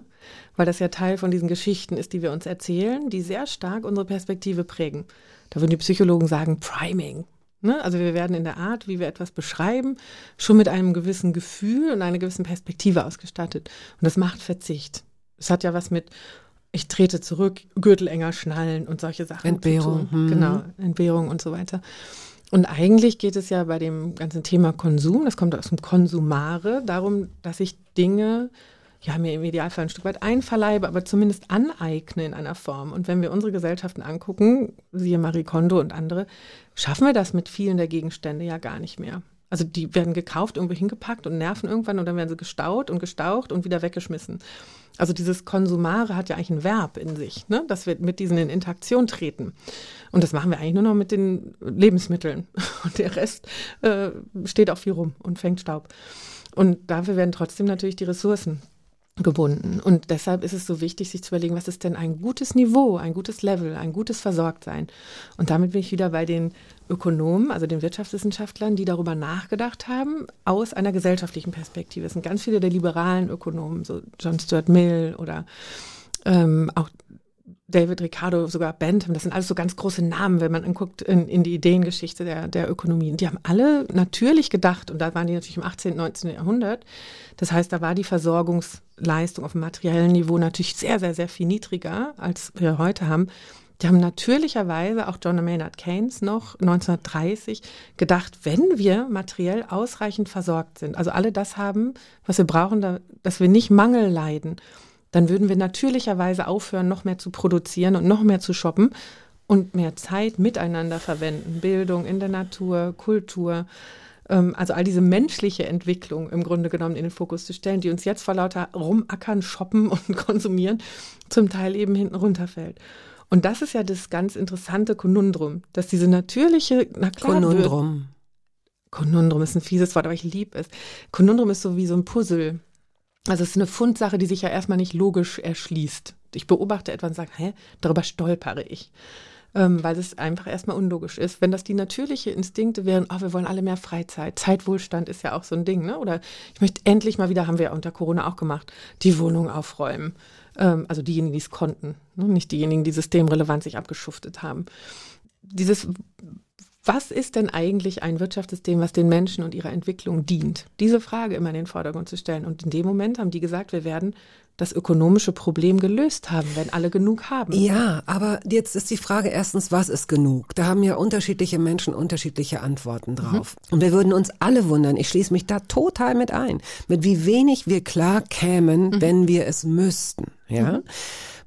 Weil das ja Teil von diesen Geschichten ist, die wir uns erzählen, die sehr stark unsere Perspektive prägen. Da würden die Psychologen sagen, Priming. Ne? Also wir werden in der Art, wie wir etwas beschreiben, schon mit einem gewissen Gefühl und einer gewissen Perspektive ausgestattet. Und das macht Verzicht. Es hat ja was mit, ich trete zurück, Gürtel enger schnallen und solche Sachen. Entbehrung, hm. Genau, Entbehrung und so weiter. Und eigentlich geht es ja bei dem ganzen Thema Konsum, das kommt aus dem Konsumare, darum, dass ich Dinge ja, mir im Idealfall ein Stück weit einverleibe, aber zumindest aneigne in einer Form. Und wenn wir unsere Gesellschaften angucken, siehe Marie Kondo und andere, schaffen wir das mit vielen der Gegenstände ja gar nicht mehr. Also die werden gekauft, irgendwo hingepackt und nerven irgendwann und dann werden sie gestaut und gestaucht und wieder weggeschmissen. Also dieses Konsumare hat ja eigentlich ein Verb in sich, ne? dass wir mit diesen in Interaktion treten. Und das machen wir eigentlich nur noch mit den Lebensmitteln. <laughs> Und der Rest äh, steht auch viel rum und fängt Staub. Und dafür werden trotzdem natürlich die Ressourcen gebunden. Und deshalb ist es so wichtig, sich zu überlegen, was ist denn ein gutes Niveau, ein gutes Level, ein gutes Versorgtsein. Und damit bin ich wieder bei den Ökonomen, also den Wirtschaftswissenschaftlern, die darüber nachgedacht haben, aus einer gesellschaftlichen Perspektive. Es sind ganz viele der liberalen Ökonomen, so John Stuart Mill oder ähm, auch David Ricardo, sogar Bentham, das sind alles so ganz große Namen, wenn man anguckt in, in die Ideengeschichte der, der Ökonomie. Und die haben alle natürlich gedacht, und da waren die natürlich im 18., 19. Jahrhundert, das heißt, da war die Versorgungsleistung auf dem materiellen Niveau natürlich sehr, sehr, sehr viel niedriger, als wir heute haben. Die haben natürlicherweise, auch John Maynard Keynes noch 1930, gedacht, wenn wir materiell ausreichend versorgt sind, also alle das haben, was wir brauchen, da, dass wir nicht Mangel leiden, dann würden wir natürlicherweise aufhören, noch mehr zu produzieren und noch mehr zu shoppen und mehr Zeit miteinander verwenden. Bildung in der Natur, Kultur, also all diese menschliche Entwicklung im Grunde genommen in den Fokus zu stellen, die uns jetzt vor lauter Rumackern, Shoppen <laughs> und Konsumieren zum Teil eben hinten runterfällt. Und das ist ja das ganz interessante Konundrum, dass diese natürliche, na klar, Konundrum. Konundrum ist ein fieses Wort, aber ich liebe es. Konundrum ist so wie so ein Puzzle. Also es ist eine Fundsache, die sich ja erstmal nicht logisch erschließt. Ich beobachte etwas und sage, hä, darüber stolpere ich. Ähm, weil es einfach erstmal unlogisch ist. Wenn das die natürliche Instinkte wären, oh, wir wollen alle mehr Freizeit. Zeitwohlstand ist ja auch so ein Ding, ne? Oder ich möchte endlich mal wieder, haben wir unter Corona auch gemacht, die Wohnung aufräumen. Ähm, also diejenigen, die es konnten, ne? nicht diejenigen, die systemrelevant sich abgeschuftet haben. Dieses was ist denn eigentlich ein Wirtschaftssystem, was den Menschen und ihrer Entwicklung dient? Diese Frage immer in den Vordergrund zu stellen. Und in dem Moment haben die gesagt, wir werden das ökonomische Problem gelöst haben, wenn alle genug haben. Ja, aber jetzt ist die Frage erstens, was ist genug? Da haben ja unterschiedliche Menschen unterschiedliche Antworten drauf. Und wir würden uns alle wundern, ich schließe mich da total mit ein, mit wie wenig wir klar kämen, wenn wir es müssten. Ja.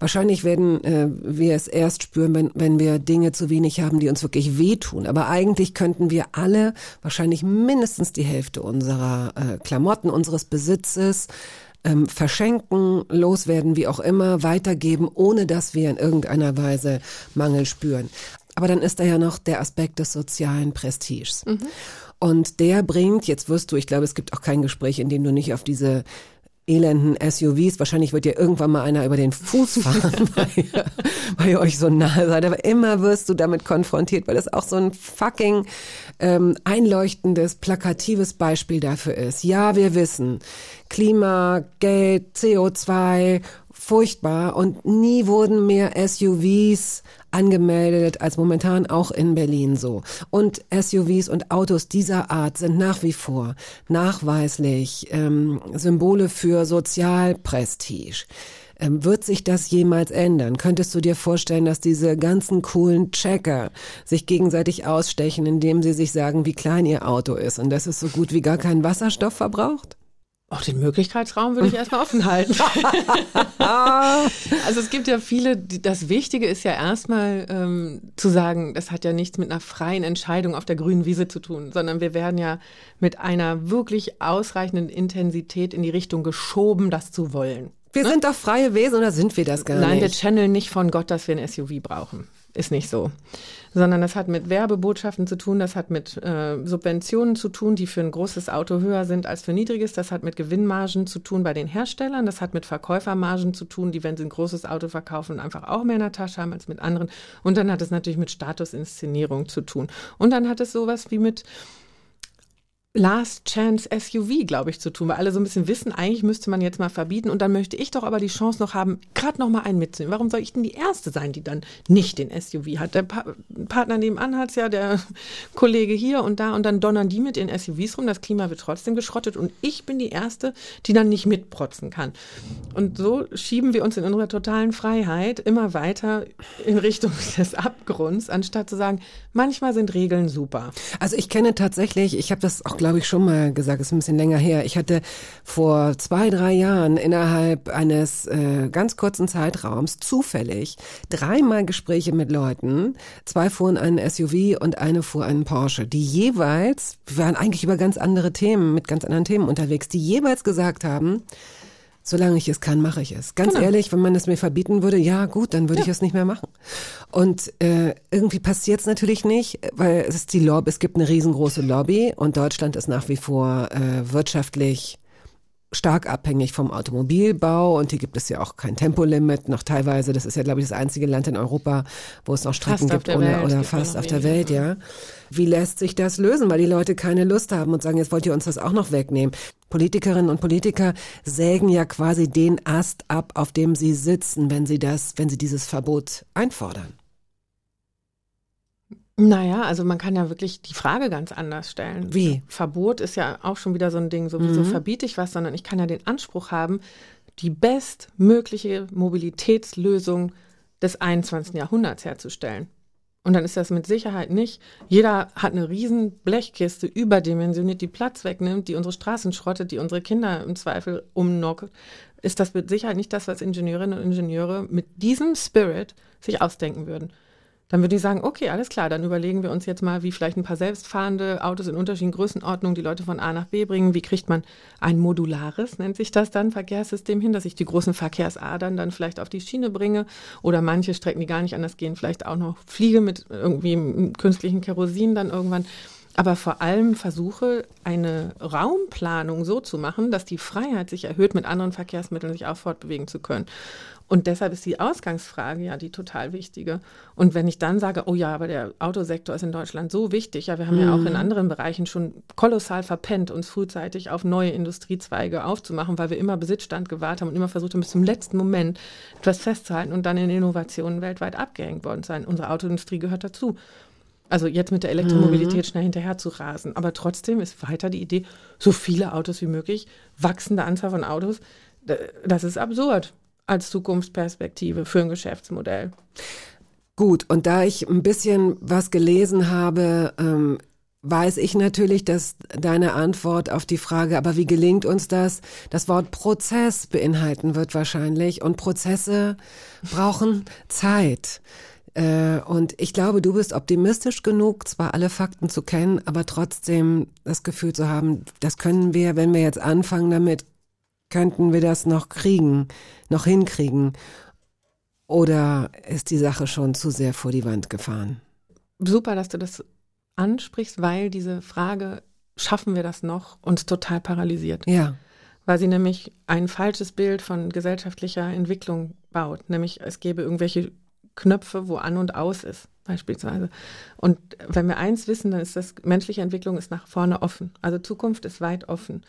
Wahrscheinlich werden äh, wir es erst spüren, wenn, wenn wir Dinge zu wenig haben, die uns wirklich wehtun. Aber eigentlich könnten wir alle wahrscheinlich mindestens die Hälfte unserer äh, Klamotten, unseres Besitzes ähm, verschenken, loswerden, wie auch immer, weitergeben, ohne dass wir in irgendeiner Weise Mangel spüren. Aber dann ist da ja noch der Aspekt des sozialen Prestiges. Und der bringt, jetzt wirst du, ich glaube, es gibt auch kein Gespräch, in dem du nicht auf diese elenden SUVs. Wahrscheinlich wird dir irgendwann mal einer über den Fuß <laughs> fahren, weil, ihr, weil ihr euch so nahe seid. Aber immer wirst du damit konfrontiert, weil das auch so ein fucking ähm, einleuchtendes, plakatives Beispiel dafür ist. Ja, wir wissen, Klima, Geld, CO2, furchtbar und nie wurden mehr SUVs angemeldet als momentan auch in Berlin so. Und SUVs und Autos dieser Art sind nach wie vor nachweislich ähm, Symbole für Sozialprestige. Ähm, wird sich das jemals ändern? Könntest du dir vorstellen, dass diese ganzen coolen Checker sich gegenseitig ausstechen, indem sie sich sagen, wie klein ihr Auto ist und dass es so gut wie gar keinen Wasserstoff verbraucht? Auch den Möglichkeitsraum würde ich <laughs> erstmal offen halten. <laughs> also es gibt ja viele, die, das Wichtige ist ja erstmal ähm, zu sagen, das hat ja nichts mit einer freien Entscheidung auf der grünen Wiese zu tun, sondern wir werden ja mit einer wirklich ausreichenden Intensität in die Richtung geschoben, das zu wollen. Wir sind doch freie Wesen oder sind wir das gar Nein, wir nicht? channeln nicht von Gott, dass wir ein SUV brauchen. Ist nicht so. Sondern das hat mit Werbebotschaften zu tun, das hat mit äh, Subventionen zu tun, die für ein großes Auto höher sind als für niedriges. Das hat mit Gewinnmargen zu tun bei den Herstellern. Das hat mit Verkäufermargen zu tun, die, wenn sie ein großes Auto verkaufen, einfach auch mehr in der Tasche haben als mit anderen. Und dann hat es natürlich mit Statusinszenierung zu tun. Und dann hat es sowas wie mit Last Chance SUV, glaube ich, zu tun, weil alle so ein bisschen wissen, eigentlich müsste man jetzt mal verbieten und dann möchte ich doch aber die Chance noch haben, gerade noch mal einen mitzunehmen. Warum soll ich denn die Erste sein, die dann nicht den SUV hat? Der pa Partner nebenan hat's ja, der <laughs> Kollege hier und da und dann donnern die mit den SUVs rum, das Klima wird trotzdem geschrottet und ich bin die Erste, die dann nicht mitprotzen kann. Und so schieben wir uns in unserer totalen Freiheit immer weiter in Richtung <laughs> des Abgrunds, anstatt zu sagen, manchmal sind Regeln super. Also ich kenne tatsächlich, ich habe das auch, glaube glaube ich, schon mal gesagt, ist ein bisschen länger her. Ich hatte vor zwei, drei Jahren innerhalb eines äh, ganz kurzen Zeitraums zufällig dreimal Gespräche mit Leuten. Zwei fuhren einen SUV und eine fuhr einen Porsche, die jeweils, wir waren eigentlich über ganz andere Themen, mit ganz anderen Themen unterwegs, die jeweils gesagt haben, Solange ich es kann, mache ich es. Ganz Genau. ehrlich, wenn man es mir verbieten würde, ja gut, dann würde ich es nicht mehr machen. Und äh, irgendwie passiert es natürlich nicht, weil es ist die Lobby, es gibt eine riesengroße Lobby und Deutschland ist nach wie vor äh, wirtschaftlich stark abhängig vom Automobilbau und hier gibt es ja auch kein Tempolimit, noch teilweise, das ist ja glaube ich das einzige Land in Europa, wo es noch Strecken gibt ohne, Welt, oder fast auf der Welt, ja. Wie lässt sich das lösen, weil die Leute keine Lust haben und sagen, jetzt wollt ihr uns das auch noch wegnehmen. Politikerinnen und Politiker sägen ja quasi den Ast ab, auf dem sie sitzen, wenn sie das, wenn sie dieses Verbot einfordern. Naja, also man kann ja wirklich die Frage ganz anders stellen. Wie? Verbot ist ja auch schon wieder so ein Ding, so wieso verbiete ich was, sondern ich kann ja den Anspruch haben, die bestmögliche Mobilitätslösung des 21. Jahrhunderts herzustellen. Und dann ist das mit Sicherheit nicht. Jeder hat eine riesen Blechkiste, überdimensioniert, die Platz wegnimmt, die unsere Straßen schrottet, die unsere Kinder im Zweifel umnockt. Ist das mit Sicherheit nicht das, was Ingenieurinnen und Ingenieure mit diesem Spirit sich ausdenken würden. Dann würde ich sagen, okay, alles klar, dann überlegen wir uns jetzt mal, wie vielleicht ein paar selbstfahrende Autos in unterschiedlichen Größenordnungen die Leute von A nach B bringen. Wie kriegt man ein modulares, nennt sich das dann, Verkehrssystem hin, dass ich die großen Verkehrsadern dann vielleicht auf die Schiene bringe oder manche Strecken, die gar nicht anders gehen, vielleicht auch noch fliege mit irgendwie künstlichen Kerosin dann irgendwann. Aber vor allem versuche, eine Raumplanung so zu machen, dass die Freiheit sich erhöht, mit anderen Verkehrsmitteln sich auch fortbewegen zu können. Und deshalb ist die Ausgangsfrage ja die total wichtige. Und wenn ich dann sage, oh ja, aber der Autosektor ist in Deutschland so wichtig, ja, wir haben ja auch in anderen Bereichen schon kolossal verpennt, uns frühzeitig auf neue Industriezweige aufzumachen, weil wir immer Besitzstand gewahrt haben und immer versucht haben, bis zum letzten Moment etwas festzuhalten und dann in Innovationen weltweit abgehängt worden sein. Unsere Autoindustrie gehört dazu. Also jetzt mit der Elektromobilität schnell hinterher zu rasen. Aber trotzdem ist weiter die Idee, so viele Autos wie möglich, wachsende Anzahl von Autos. Das ist absurd als Zukunftsperspektive für ein Geschäftsmodell. Gut, und da ich ein bisschen was gelesen habe, ähm, weiß ich natürlich, dass deine Antwort auf die Frage, aber wie gelingt uns das, das Wort Prozess beinhalten wird wahrscheinlich. Und Prozesse brauchen Zeit. Äh, Und ich glaube, du bist optimistisch genug, zwar alle Fakten zu kennen, aber trotzdem das Gefühl zu haben, das können wir, wenn wir jetzt anfangen damit, könnten wir das noch kriegen, noch hinkriegen. Oder ist die Sache schon zu sehr vor die Wand gefahren? Super, dass du das ansprichst, weil diese Frage, schaffen wir das noch, uns total paralysiert. Ja. weil sie nämlich ein falsches Bild von gesellschaftlicher Entwicklung baut. Nämlich es gäbe irgendwelche Knöpfe, wo an und aus ist, beispielsweise. Und wenn wir eins wissen, dann ist das, menschliche Entwicklung ist nach vorne offen. Also Zukunft ist weit offen.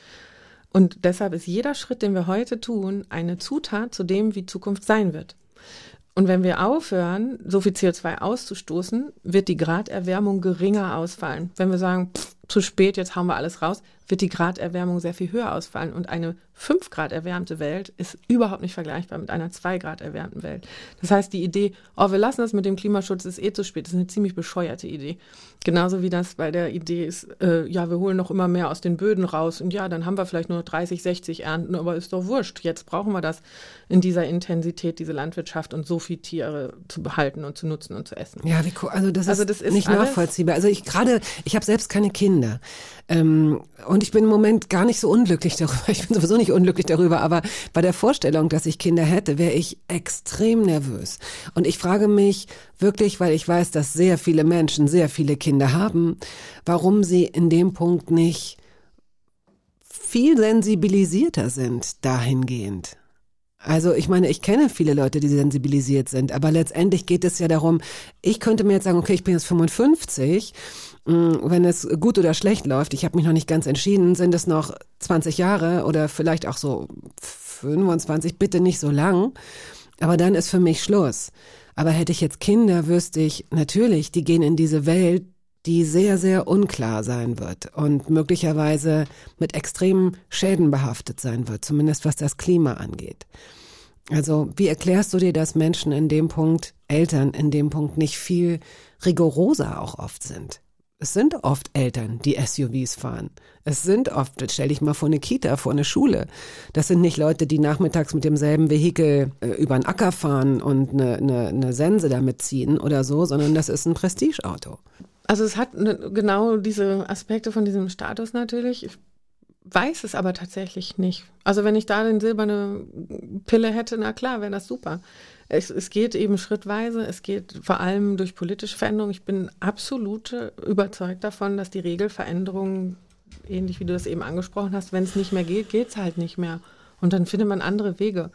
Und deshalb ist jeder Schritt, den wir heute tun, eine Zutat zu dem, wie Zukunft sein wird. Und wenn wir aufhören, so viel CO2 auszustoßen, wird die Graderwärmung geringer ausfallen. Wenn wir sagen, pff, zu spät, jetzt hauen wir alles raus, wird die Graderwärmung sehr viel höher ausfallen. Und eine 5 Grad erwärmte Welt ist überhaupt nicht vergleichbar mit einer 2 Grad erwärmten Welt. Das heißt, die Idee, oh, wir lassen das mit dem Klimaschutz, ist eh zu spät, ist eine ziemlich bescheuerte Idee. Genauso wie das bei der Idee ist, äh, ja, wir holen noch immer mehr aus den Böden raus und ja, dann haben wir vielleicht nur 30, 60 Ernten, aber ist doch wurscht. Jetzt brauchen wir das in dieser Intensität, diese Landwirtschaft und so viel Tiere zu behalten und zu nutzen und zu essen. Ja, wie cool. Also das ist, Also das ist nicht alles- nachvollziehbar. Also ich gerade, ich habe selbst keine Kinder. Ähm, und ich bin im Moment gar nicht so unglücklich darüber. <laughs> Ich bin sowieso nicht unglücklich darüber, aber bei der Vorstellung, dass ich Kinder hätte, wäre ich extrem nervös. Und ich frage mich wirklich, weil ich weiß, dass sehr viele Menschen sehr viele Kinder haben, warum sie in dem Punkt nicht viel sensibilisierter sind dahingehend. Also ich meine, ich kenne viele Leute, die sensibilisiert sind, aber letztendlich geht es ja darum, ich könnte mir jetzt sagen, okay, ich bin jetzt 55, mh, wenn es gut oder schlecht läuft, ich habe mich noch nicht ganz entschieden, sind es noch 20 Jahre oder vielleicht auch so 25, bitte nicht so lang, aber dann ist für mich Schluss. Aber hätte ich jetzt Kinder, wüsste ich, natürlich, die gehen in diese Welt, die sehr, sehr unklar sein wird und möglicherweise mit extremen Schäden behaftet sein wird, zumindest was das Klima angeht. Also wie erklärst du dir, dass Menschen in dem Punkt, Eltern in dem Punkt nicht viel rigoroser auch oft sind? Es sind oft Eltern, die SUVs fahren. Es sind oft, stell dich mal vor eine Kita, vor eine Schule. Das sind nicht Leute, die nachmittags mit demselben Vehikel äh, über den Acker fahren und eine, eine, eine Sense damit ziehen oder so, sondern das ist ein Prestigeauto. Also es hat ne, genau diese Aspekte von diesem Status natürlich. Ich weiß es aber tatsächlich nicht. Also wenn ich da den silberne Pille hätte, na klar, wäre das super. Es, es geht eben schrittweise, es geht vor allem durch politische Veränderungen. Ich bin absolut überzeugt davon, dass die Regelveränderungen, ähnlich wie du das eben angesprochen hast, wenn es nicht mehr geht, geht es halt nicht mehr. Und dann findet man andere Wege.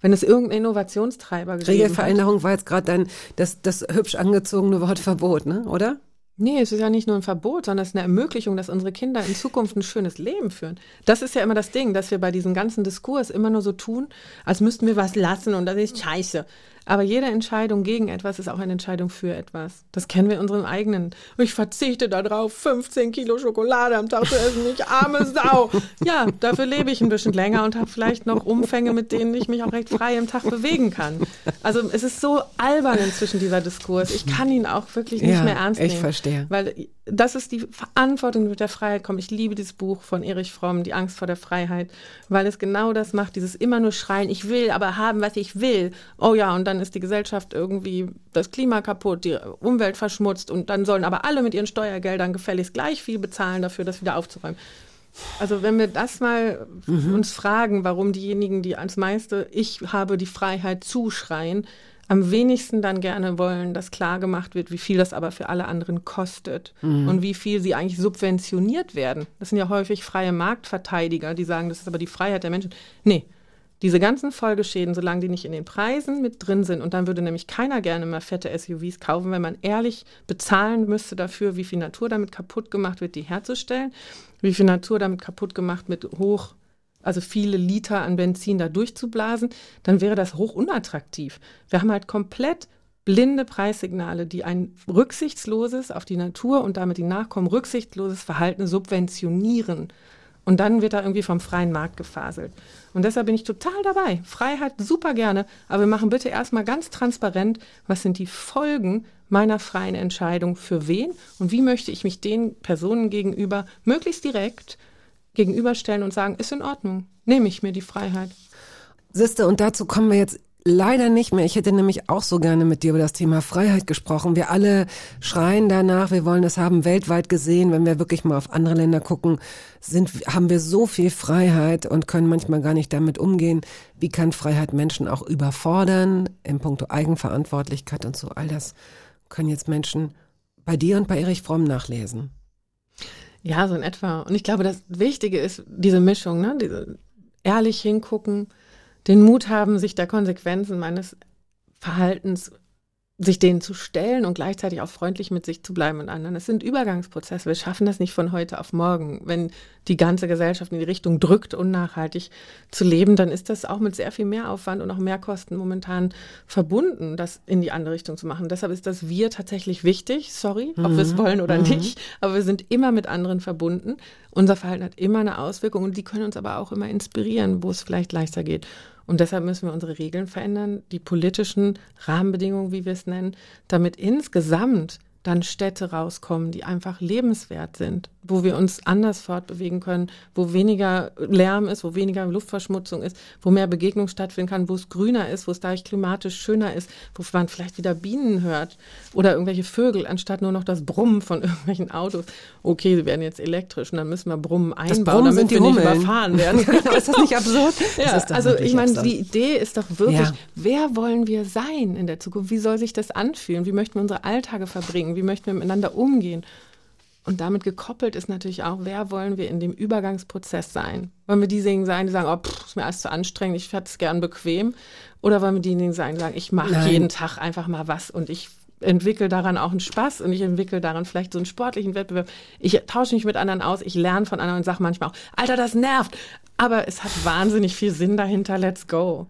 Wenn es irgendeinen Innovationstreiber hat. Regelveränderung war jetzt gerade dein, das, das hübsch angezogene Wort Verbot, ne? oder? Nee, es ist ja nicht nur ein Verbot, sondern es ist eine Ermöglichung, dass unsere Kinder in Zukunft ein schönes Leben führen. Das ist ja immer das Ding, dass wir bei diesem ganzen Diskurs immer nur so tun, als müssten wir was lassen und das ist scheiße. Aber jede Entscheidung gegen etwas ist auch eine Entscheidung für etwas. Das kennen wir in unserem eigenen. Ich verzichte darauf, 15 Kilo Schokolade am Tag zu essen, ich arme Sau. Ja, dafür lebe ich ein bisschen länger und habe vielleicht noch Umfänge, mit denen ich mich auch recht frei im Tag bewegen kann. Also es ist so albern inzwischen dieser Diskurs. Ich kann ihn auch wirklich nicht Ja, mehr ernst ich nehmen. verstehe. Weil das ist die Verantwortung, die mit der Freiheit kommt. Ich liebe dieses Buch von Erich Fromm, Die Angst vor der Freiheit, weil es genau das macht, dieses immer nur schreien, ich will aber haben, was ich will. Oh ja, und dann ist die Gesellschaft irgendwie das Klima kaputt, die Umwelt verschmutzt und dann sollen aber alle mit ihren Steuergeldern gefälligst gleich viel bezahlen dafür, das wieder aufzuräumen. Also wenn wir das mal uns fragen, warum diejenigen, die als meiste Ich habe die Freiheit zuschreien, am wenigsten dann gerne wollen, dass klar gemacht wird, wie viel das aber für alle anderen kostet und wie viel sie eigentlich subventioniert werden. Das sind ja häufig freie Marktverteidiger, die sagen, das ist aber die Freiheit der Menschen. Nee, diese ganzen Folgeschäden, solange die nicht in den Preisen mit drin sind, und dann würde nämlich keiner gerne mehr fette SUVs kaufen, wenn man ehrlich bezahlen müsste dafür, wie viel Natur damit kaputt gemacht wird, die herzustellen, wie viel Natur damit kaputt gemacht mit hoch, also viele Liter an Benzin da durchzublasen, dann wäre das hoch unattraktiv. Wir haben halt komplett blinde Preissignale, die ein rücksichtsloses auf die Natur und damit die Nachkommen rücksichtsloses Verhalten subventionieren. Und dann wird da irgendwie vom freien Markt gefaselt. Und deshalb bin ich total dabei. Freiheit super gerne, aber wir machen bitte erstmal ganz transparent, was sind die Folgen meiner freien Entscheidung für wen und wie möchte ich mich den Personen gegenüber möglichst direkt gegenüberstellen und sagen, ist in Ordnung, nehme ich mir die Freiheit. Siehste, und dazu kommen wir jetzt leider nicht mehr. Ich hätte nämlich auch so gerne mit dir über das Thema Freiheit gesprochen. Wir alle schreien danach, wir wollen es haben weltweit gesehen. Wenn wir wirklich mal auf andere Länder gucken, sind, haben wir so viel Freiheit und können manchmal gar nicht damit umgehen. Wie kann Freiheit Menschen auch überfordern in puncto Eigenverantwortlichkeit und so? All das können jetzt Menschen bei dir und bei Erich Fromm nachlesen. Ja, so in etwa. Und ich glaube, das Wichtige ist diese Mischung, ne? diese ehrlich hingucken, den Mut haben, sich der Konsequenzen meines Verhaltens, sich denen zu stellen und gleichzeitig auch freundlich mit sich zu bleiben und anderen. Es sind Übergangsprozesse. Wir schaffen das nicht von heute auf morgen. Wenn die ganze Gesellschaft in die Richtung drückt, unnachhaltig zu leben, dann ist das auch mit sehr viel Mehraufwand und auch Mehrkosten momentan verbunden, das in die andere Richtung zu machen. Deshalb ist das Wir tatsächlich wichtig. Sorry, ob wir es wollen oder nicht. Aber wir sind immer mit anderen verbunden. Unser Verhalten hat immer eine Auswirkung und die können uns aber auch immer inspirieren, wo es vielleicht leichter geht. Und deshalb müssen wir unsere Regeln verändern, die politischen Rahmenbedingungen, wie wir es nennen, damit insgesamt dann Städte rauskommen, die einfach lebenswert sind, wo wir uns anders fortbewegen können, wo weniger Lärm ist, wo weniger Luftverschmutzung ist, wo mehr Begegnung stattfinden kann, wo es grüner ist, wo es dadurch klimatisch schöner ist, wo man vielleicht wieder Bienen hört oder irgendwelche Vögel, anstatt nur noch das Brummen von <laughs> irgendwelchen Autos. Okay, sie werden jetzt elektrisch und dann müssen wir Brummen einbauen, Brummen damit sind die wir nicht Hummeln. überfahren werden. <laughs> ist das nicht absurd? <laughs> Ja, Das also ich meine, die Idee ist doch wirklich, Ja. wer wollen wir sein in der Zukunft? Wie soll sich das anfühlen? Wie möchten wir unsere Alltage verbringen? Wie möchten wir miteinander umgehen? Und damit gekoppelt ist natürlich auch, wer wollen wir in dem Übergangsprozess sein? Wollen wir diejenigen sein, die sagen, oh, pff, ist mir alles zu anstrengend, ich hätte es gern bequem? Oder wollen wir diejenigen sein, die sagen, ich mache jeden Tag einfach mal was und ich entwickle daran auch einen Spaß und ich entwickle daran vielleicht so einen sportlichen Wettbewerb. Ich tausche mich mit anderen aus, ich lerne von anderen und sage manchmal auch, Alter, das nervt. Aber es hat wahnsinnig viel Sinn dahinter, let's go.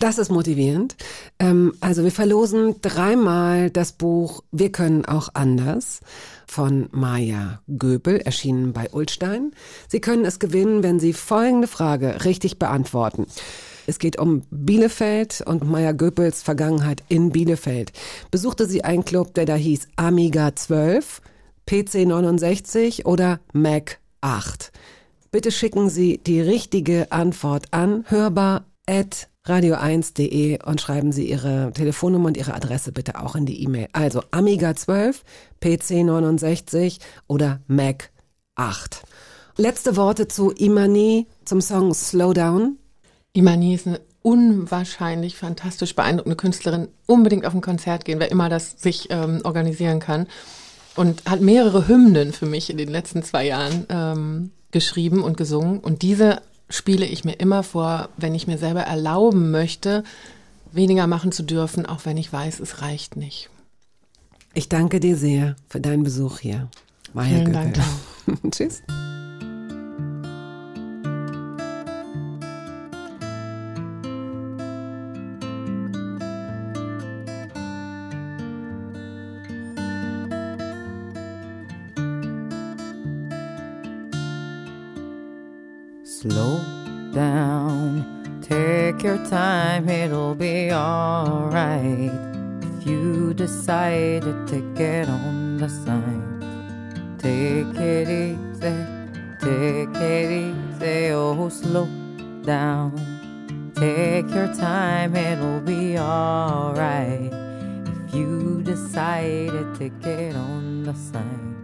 Das ist motivierend. Ähm, also wir verlosen dreimal das Buch Wir können auch anders von Maja Göbel, erschienen bei Ulstein. Sie können es gewinnen, wenn Sie folgende Frage richtig beantworten. Es geht um Bielefeld und Maya Göpels Vergangenheit in Bielefeld. Besuchte sie einen Club, der da hieß Amiga 12, PC 69 oder Mac 8. Bitte schicken Sie die richtige Antwort an hörbar at radio1.de und schreiben Sie Ihre Telefonnummer und Ihre Adresse bitte auch in die E-Mail. Also Amiga 12, PC 69 oder Mac 8. Letzte Worte zu Imani zum Song Slow Down. Imani ist eine unwahrscheinlich fantastisch beeindruckende Künstlerin. Unbedingt auf ein Konzert gehen, wer immer das sich ähm, organisieren kann. Und hat mehrere Hymnen für mich in den letzten zwei Jahren ähm, geschrieben und gesungen. Und diese spiele ich mir immer vor, wenn ich mir selber erlauben möchte, weniger machen zu dürfen, auch wenn ich weiß, es reicht nicht. Ich danke dir sehr für deinen Besuch hier. Maya Vielen Göbel. Dank. <laughs> Tschüss. Slow down, take your time, it'll be alright. If you decide to get on the sign, take it easy, take it easy, oh, slow down. Take your time, it'll be alright. If you decide to get on the sign, take it